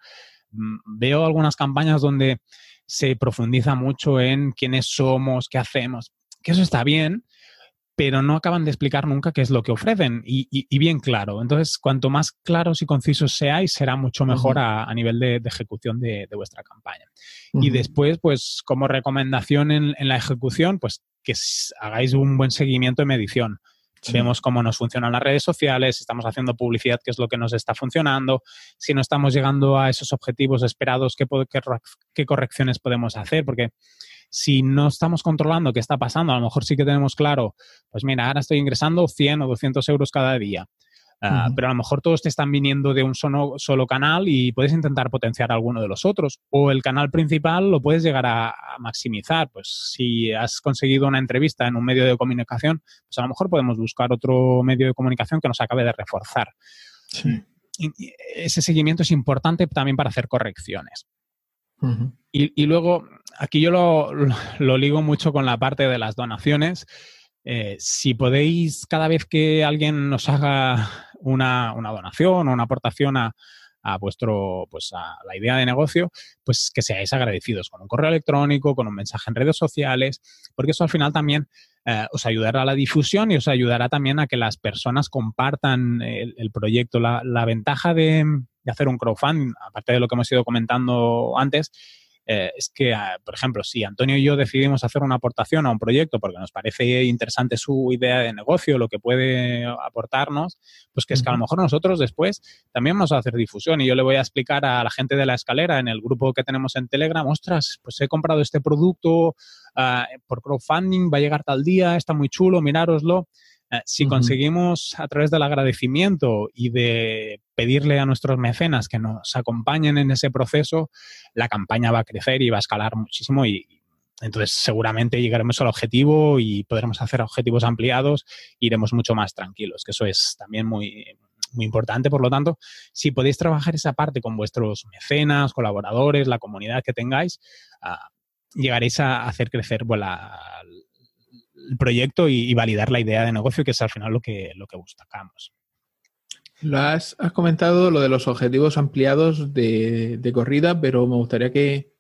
Mm, veo algunas campañas donde se profundiza mucho en quiénes somos, qué hacemos, que eso está bien, pero no acaban de explicar nunca qué es lo que ofrecen y, bien claro. Entonces, cuanto más claros y concisos seáis, será mucho mejor a, nivel de, ejecución de, vuestra campaña. Y después, pues como recomendación en, en, la ejecución, pues que hagáis un buen seguimiento de medición. Vemos cómo nos funcionan las redes sociales, estamos haciendo publicidad, qué es lo que nos está funcionando, si no estamos llegando a esos objetivos esperados, qué, qué, correcciones podemos hacer, porque si no estamos controlando qué está pasando, a lo mejor sí que tenemos claro, pues mira, ahora estoy ingresando 100 o 200 euros cada día. Ah, pero a lo mejor todos te están viniendo de un solo, solo, canal y puedes intentar potenciar alguno de los otros. O el canal principal lo puedes llegar a, maximizar. Pues si has conseguido una entrevista en un medio de comunicación, pues a lo mejor podemos buscar otro medio de comunicación que nos acabe de reforzar. ese seguimiento es importante también para hacer correcciones. y, luego, aquí yo lo, lo ligo mucho con la parte de las donaciones. Eh, si podéis, cada vez que alguien nos haga una, donación o una aportación a, vuestro, pues a la idea de negocio, pues que seáis agradecidos con un correo electrónico, con un mensaje en redes sociales, porque eso al final también eh, os ayudará a la difusión y os ayudará también a que las personas compartan el, proyecto. La, ventaja de, de, hacer un crowdfunding, aparte de lo que hemos ido comentando antes, eh, es que, ah, por ejemplo, si Antonio y yo decidimos hacer una aportación a un proyecto porque nos parece interesante su idea de negocio, lo que puede aportarnos, pues que es que a lo mejor nosotros después también vamos a hacer difusión y yo le voy a explicar a la gente de la escalera en el grupo que tenemos en Telegram, ostras, pues he comprado este producto ah, por crowdfunding, va a llegar tal día, está muy chulo, mirároslo. Eh, si conseguimos a través del agradecimiento y de pedirle a nuestros mecenas que nos acompañen en ese proceso, la campaña va a crecer y va a escalar muchísimo y, entonces seguramente llegaremos al objetivo y podremos hacer objetivos ampliados e iremos mucho más tranquilos, que eso es también muy, muy importante. Por lo tanto, si podéis trabajar esa parte con vuestros mecenas, colaboradores, la comunidad que tengáis, ah, llegaréis a hacer crecer el proyecto y, validar la idea de negocio, que es al final lo que, lo que buscamos. Lo has, comentado lo de los objetivos ampliados de, corrida, pero me gustaría que,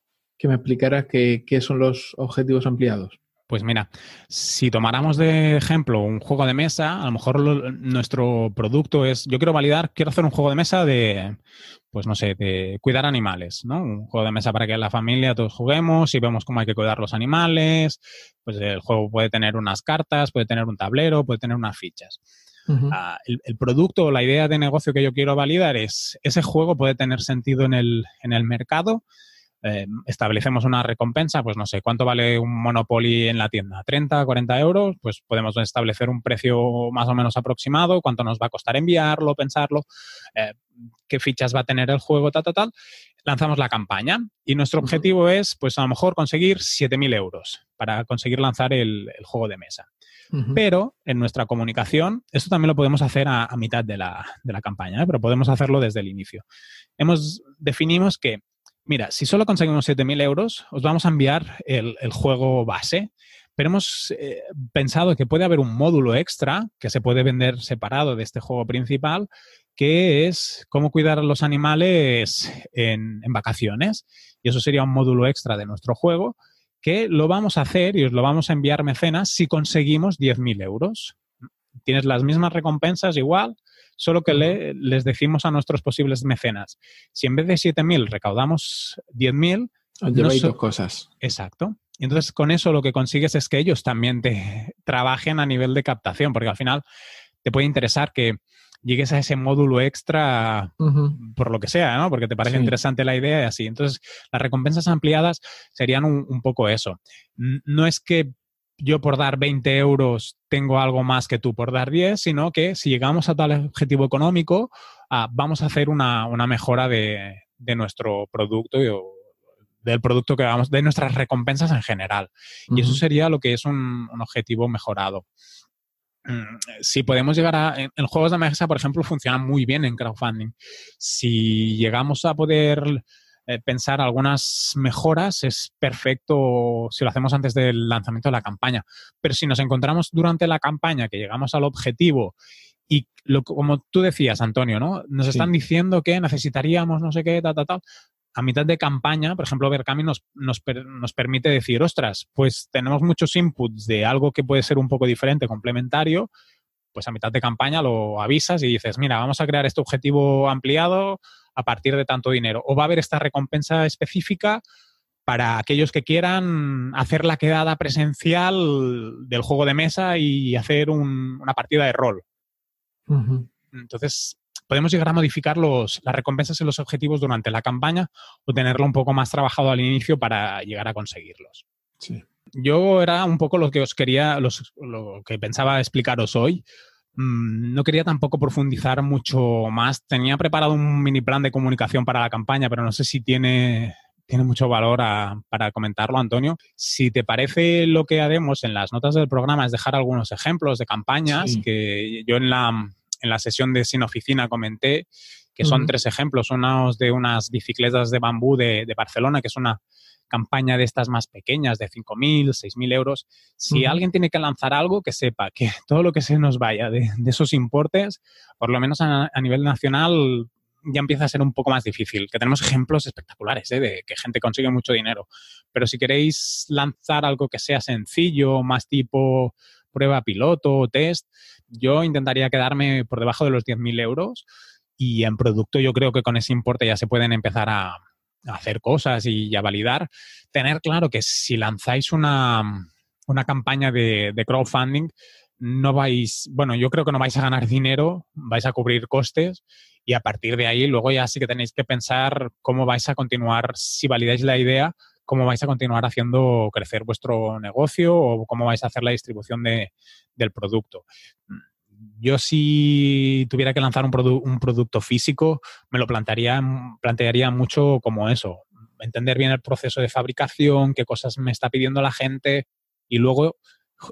me explicaras qué, son los objetivos ampliados. Pues mira, si tomáramos de ejemplo un juego de mesa, a lo mejor nuestro producto es, yo quiero validar, quiero hacer un juego de mesa de, pues no sé, de cuidar animales, ¿no? Un juego de mesa para que la familia todos juguemos y vemos cómo hay que cuidar los animales, pues el juego puede tener unas cartas, puede tener un tablero, puede tener unas fichas. Ah, el, producto o la idea de negocio que yo quiero validar es, ese juego puede tener sentido en el, en el mercado. Eh, establecemos una recompensa, pues no sé, ¿cuánto vale un Monopoly en la tienda? ¿30, 40 euros? Pues podemos establecer un precio más o menos aproximado, cuánto nos va a costar enviarlo, pensarlo, eh, qué fichas va a tener el juego, tal, tal, tal. Lanzamos la campaña y nuestro objetivo es, pues a lo mejor conseguir 7.000 euros para conseguir lanzar el juego de mesa. Pero en nuestra comunicación, esto también lo podemos hacer a, mitad de la, campaña, ¿eh? pero podemos hacerlo desde el inicio. Hemos, definimos que mira, si solo conseguimos 7.000 euros, os vamos a enviar el, juego base, pero hemos eh, pensado que puede haber un módulo extra que se puede vender separado de este juego principal, que es cómo cuidar a los animales en, en vacaciones. Y eso sería un módulo extra de nuestro juego que lo vamos a hacer y os lo vamos a enviar mecenas si conseguimos 10.000 euros. Tienes las mismas recompensas igual, solo que le, les decimos a nuestros posibles mecenas, si en vez de 7.000 recaudamos 10.000... Lleváis dos cosas. Exacto. Y entonces con eso lo que consigues es que ellos también te trabajen a nivel de captación, porque al final te puede interesar que llegues a ese módulo extra por lo que sea, ¿no? Porque te parece interesante la idea y así. Entonces, las recompensas ampliadas serían un, poco eso. No es que yo por dar 20 euros tengo algo más que tú por dar 10, sino que si llegamos a tal objetivo económico, ah, vamos a hacer una, mejora de, nuestro producto y, del producto que vamos, de nuestras recompensas en general. Y eso sería lo que es un, objetivo mejorado. Mm, si podemos llegar a. En, juegos de mesa, por ejemplo, funciona muy bien en crowdfunding. Si llegamos a poder eh, pensar algunas mejoras, es perfecto si lo hacemos antes del lanzamiento de la campaña. Pero si nos encontramos durante la campaña que llegamos al objetivo y lo, como tú decías, Antonio, ¿no? Nos están diciendo que necesitaríamos no sé qué, tal, tal, tal. A mitad de campaña, por ejemplo, Berkami nos, nos, nos, permite decir, ostras, pues tenemos muchos inputs de algo que puede ser un poco diferente, complementario, pues a mitad de campaña lo avisas y dices, mira, vamos a crear este objetivo ampliado, a partir de tanto dinero. O va a haber esta recompensa específica para aquellos que quieran hacer la quedada presencial del juego de mesa y hacer una partida de rol. Entonces, podemos llegar a modificar los, las recompensas y los objetivos durante la campaña o tenerlo un poco más trabajado al inicio para llegar a conseguirlos. Yo era un poco lo que os quería, lo que pensaba explicaros hoy. Mm, no quería tampoco profundizar mucho más. Tenía preparado un mini plan de comunicación para la campaña, pero no sé si tiene, tiene mucho valor para comentarlo, Antonio. Si te parece, lo que haremos en las notas del programa es dejar algunos ejemplos de campañas que yo en la, en la sesión de Sin Oficina comenté, que son tres ejemplos. Uno de unas bicicletas de bambú de, de Barcelona, que es una campaña de estas más pequeñas, de 5.000, 6.000 euros, si alguien tiene que lanzar algo, que sepa que todo lo que se nos vaya de, esos importes, por lo menos a, nivel nacional, ya empieza a ser un poco más difícil, que tenemos ejemplos espectaculares ¿eh? de que gente consigue mucho dinero. Pero si queréis lanzar algo que sea sencillo, más tipo prueba piloto o test, yo intentaría quedarme por debajo de los 10.000 euros y en producto yo creo que con ese importe ya se pueden empezar a, hacer cosas y a validar, tener claro que si lanzáis una, una campaña de, crowdfunding, no vais, bueno, yo creo que no vais a ganar dinero, vais a cubrir costes y a partir de ahí luego ya sí que tenéis que pensar cómo vais a continuar, si validáis la idea, cómo vais a continuar haciendo crecer vuestro negocio o cómo vais a hacer la distribución de, del producto yo si tuviera que lanzar un, un producto físico, me lo plantearía, plantearía mucho como eso, entender bien el proceso de fabricación, qué cosas me está pidiendo la gente y luego,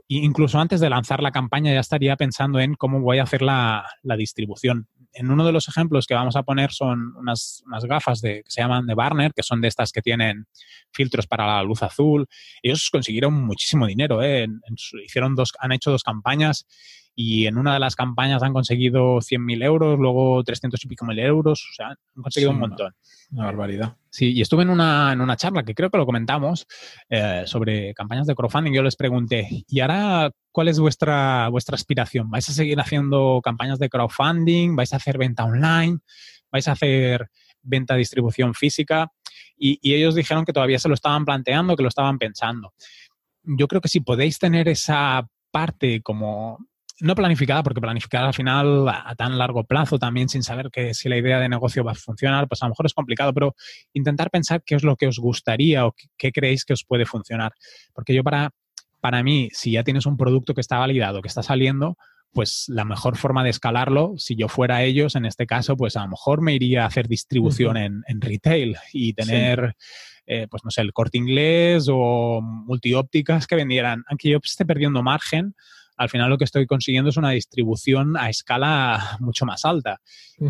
incluso antes de lanzar la campaña, ya estaría pensando en cómo voy a hacer la, distribución. En uno de los ejemplos que vamos a poner son unas, gafas de, que se llaman de Barner, que son de estas que tienen filtros para la luz azul. Ellos consiguieron muchísimo dinero, ¿eh? hicieron dos, han hecho dos campañas y en una de las campañas han conseguido 100.000 euros, luego 300 y pico mil euros, o sea, han conseguido un montón. Una, barbaridad. Sí, y estuve en una, en una charla que creo que lo comentamos eh, sobre campañas de crowdfunding. Yo les pregunté, ¿y ahora cuál es vuestra, vuestra aspiración? ¿Vais a seguir haciendo campañas de crowdfunding? ¿Vais a hacer venta online? ¿Vais a hacer venta distribución física? Y, y ellos dijeron que todavía se lo estaban planteando, que lo estaban pensando. Yo creo que si podéis tener esa parte como no planificada, porque planificar al final a, tan largo plazo también sin saber que si la idea de negocio va a funcionar, pues a lo mejor es complicado, pero intentar pensar qué es lo que os gustaría o qué, creéis que os puede funcionar. Porque yo para, para mí, si ya tienes un producto que está validado, que está saliendo, pues la mejor forma de escalarlo, si yo fuera ellos, en este caso, pues a lo mejor me iría a hacer distribución en, retail y tener... Eh, pues no sé, el corte inglés o multiópticas que vendieran, aunque yo esté perdiendo margen, al final lo que estoy consiguiendo es una distribución a escala mucho más alta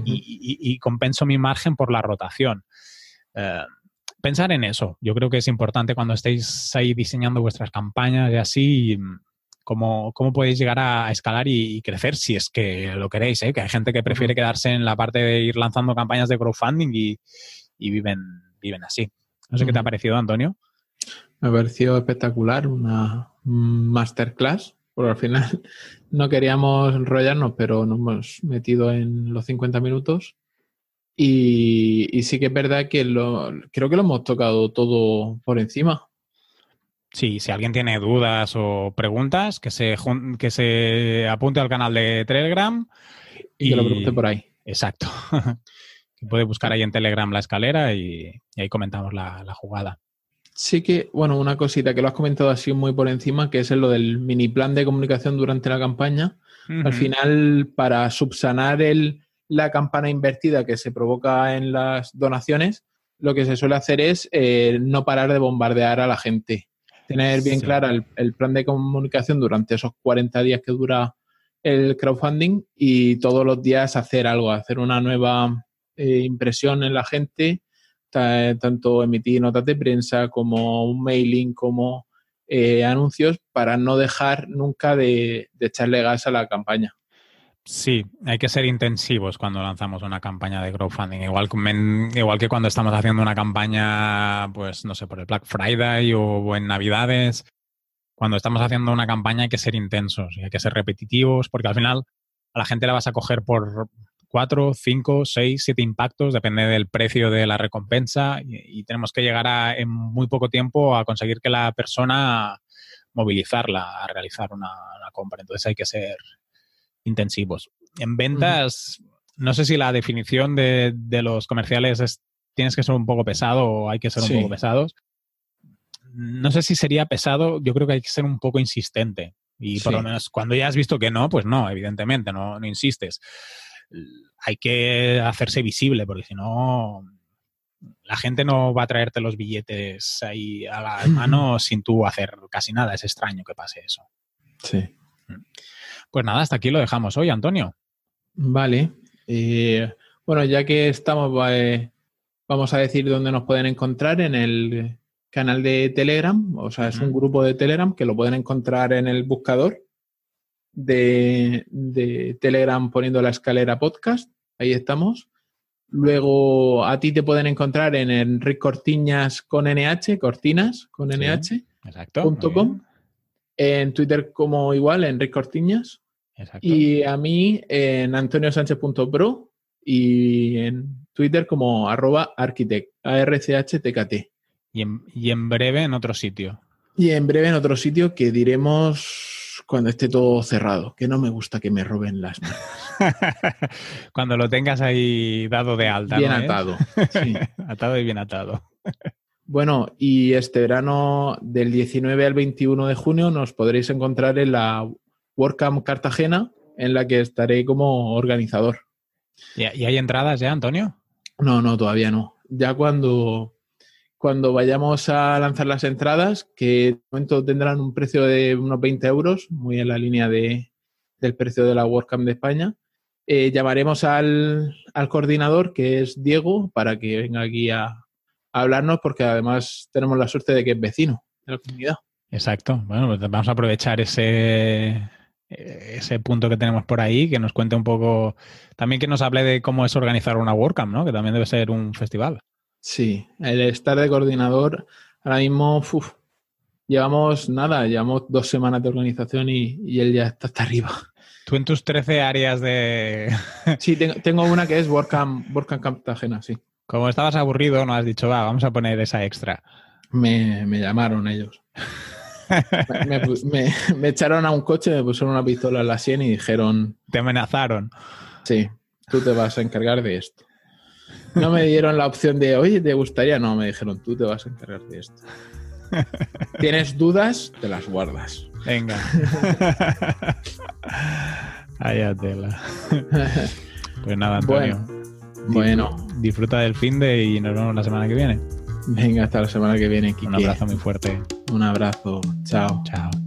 y, compenso mi margen por la rotación. Eh, pensar en eso. Yo creo que es importante cuando estéis ahí diseñando vuestras campañas y así, cómo, cómo podéis llegar a, escalar y, crecer si es que lo queréis, ¿eh? que hay gente que prefiere quedarse en la parte de ir lanzando campañas de crowdfunding y, viven, viven así. No sé qué te ha parecido, Antonio. Me ha parecido espectacular, una masterclass, porque al final no queríamos enrollarnos, pero nos hemos metido en los 50 minutos. Y, sí que es verdad que lo, creo que lo hemos tocado todo por encima. Sí, si alguien tiene dudas o preguntas, que se, que se apunte al canal de Telegram. Y, que lo pregunte por ahí. Exacto. que puede buscar ahí en Telegram la escalera y, ahí comentamos la, jugada. Sí que, bueno, una cosita que lo has comentado así muy por encima, que es lo del mini plan de comunicación durante la campaña. Al final, para subsanar el, la campana invertida que se provoca en las donaciones, lo que se suele hacer es eh, no parar de bombardear a la gente. Tener bien clara el, plan de comunicación durante esos 40 días que dura el crowdfunding y todos los días hacer algo, hacer una nueva eh, impresión en la gente, tanto emitir notas de prensa como un mailing, como eh, anuncios, para no dejar nunca de echarle gas a la campaña. Sí, hay que ser intensivos cuando lanzamos una campaña de crowdfunding. Igual, igual que cuando estamos haciendo una campaña, pues no sé, por el Black Friday o en Navidades. Cuando estamos haciendo una campaña hay que ser intensos y hay que ser repetitivos porque al final a la gente la vas a coger por cuatro, cinco, seis, siete impactos, depende del precio de la recompensa y, tenemos que llegar a, en muy poco tiempo a conseguir que la persona movilizarla a realizar una compra. Entonces hay que ser intensivos. En ventas, no sé si la definición de, los comerciales es tienes que ser un poco pesado o hay que ser un poco pesados. No sé si sería pesado, yo creo que hay que ser un poco insistente. Y por lo menos cuando ya has visto que no, pues no, evidentemente, no, no insistes. Hay que hacerse visible, porque si no, la gente no va a traerte los billetes ahí a la mano sin tú hacer casi nada. Es extraño que pase eso. Sí. Pues nada, hasta aquí lo dejamos hoy, Antonio. Vale. Eh, bueno, ya que estamos, eh, vamos a decir dónde nos pueden encontrar en el canal de Telegram. O sea, es un grupo de Telegram que lo pueden encontrar en el buscador de, Telegram poniendo la escalera podcast. Ahí estamos. Luego a ti te pueden encontrar en Enric Cortiñas con NH, cortinas con NH. En Twitter como igual, Enric Cortiñas. Y a mí en antoniosánchez.pro y en Twitter como arroba architect, A-R-C-H-T-K-T. Y en, y en breve en otro sitio. Y en breve en otro sitio que diremos cuando esté todo cerrado, que no me gusta que me roben las manos. cuando lo tengas ahí dado de alta. Bien atado. atado y bien atado. bueno, y este verano del 19 al 21 de junio nos podréis encontrar en la WordCamp Cartagena, en la que estaré como organizador. ¿Y, hay entradas ya, Antonio? No, no, todavía no. Ya cuando, cuando vayamos a lanzar las entradas, que de momento tendrán un precio de unos 20 euros, muy en la línea de, del precio de la WordCamp de España, eh, llamaremos al, coordinador, que es Diego, para que venga aquí a, hablarnos, porque además tenemos la suerte de que es vecino de la comunidad. Exacto. Bueno, pues vamos a aprovechar ese, ese punto que tenemos por ahí, que nos cuente un poco, también que nos hable de cómo es organizar una WordCamp, ¿no? Que también debe ser un festival. Sí, el estar de coordinador, ahora mismo, llevamos nada, llevamos dos semanas de organización y, él ya está hasta arriba. Tú en tus 13 áreas de... sí, tengo, una que es WordCamp, WordCamp Cartagena, sí. Como estabas aburrido, no has dicho, va, vamos a poner esa extra. Me, me llamaron ellos. me, echaron a un coche, me pusieron una pistola en la sien y dijeron... Te amenazaron. Sí, tú te vas a encargar de esto. No me dieron la opción de, oye, ¿te gustaría? No, me dijeron, tú te vas a encargar de esto. ¿Tienes dudas? Te las guardas. Venga. Allá tela. Pues nada, Antonio. Bueno, Disfruta del fin de y nos vemos la semana que viene. Venga, hasta la semana que viene, Un abrazo muy fuerte. Un abrazo. Chao. Chao.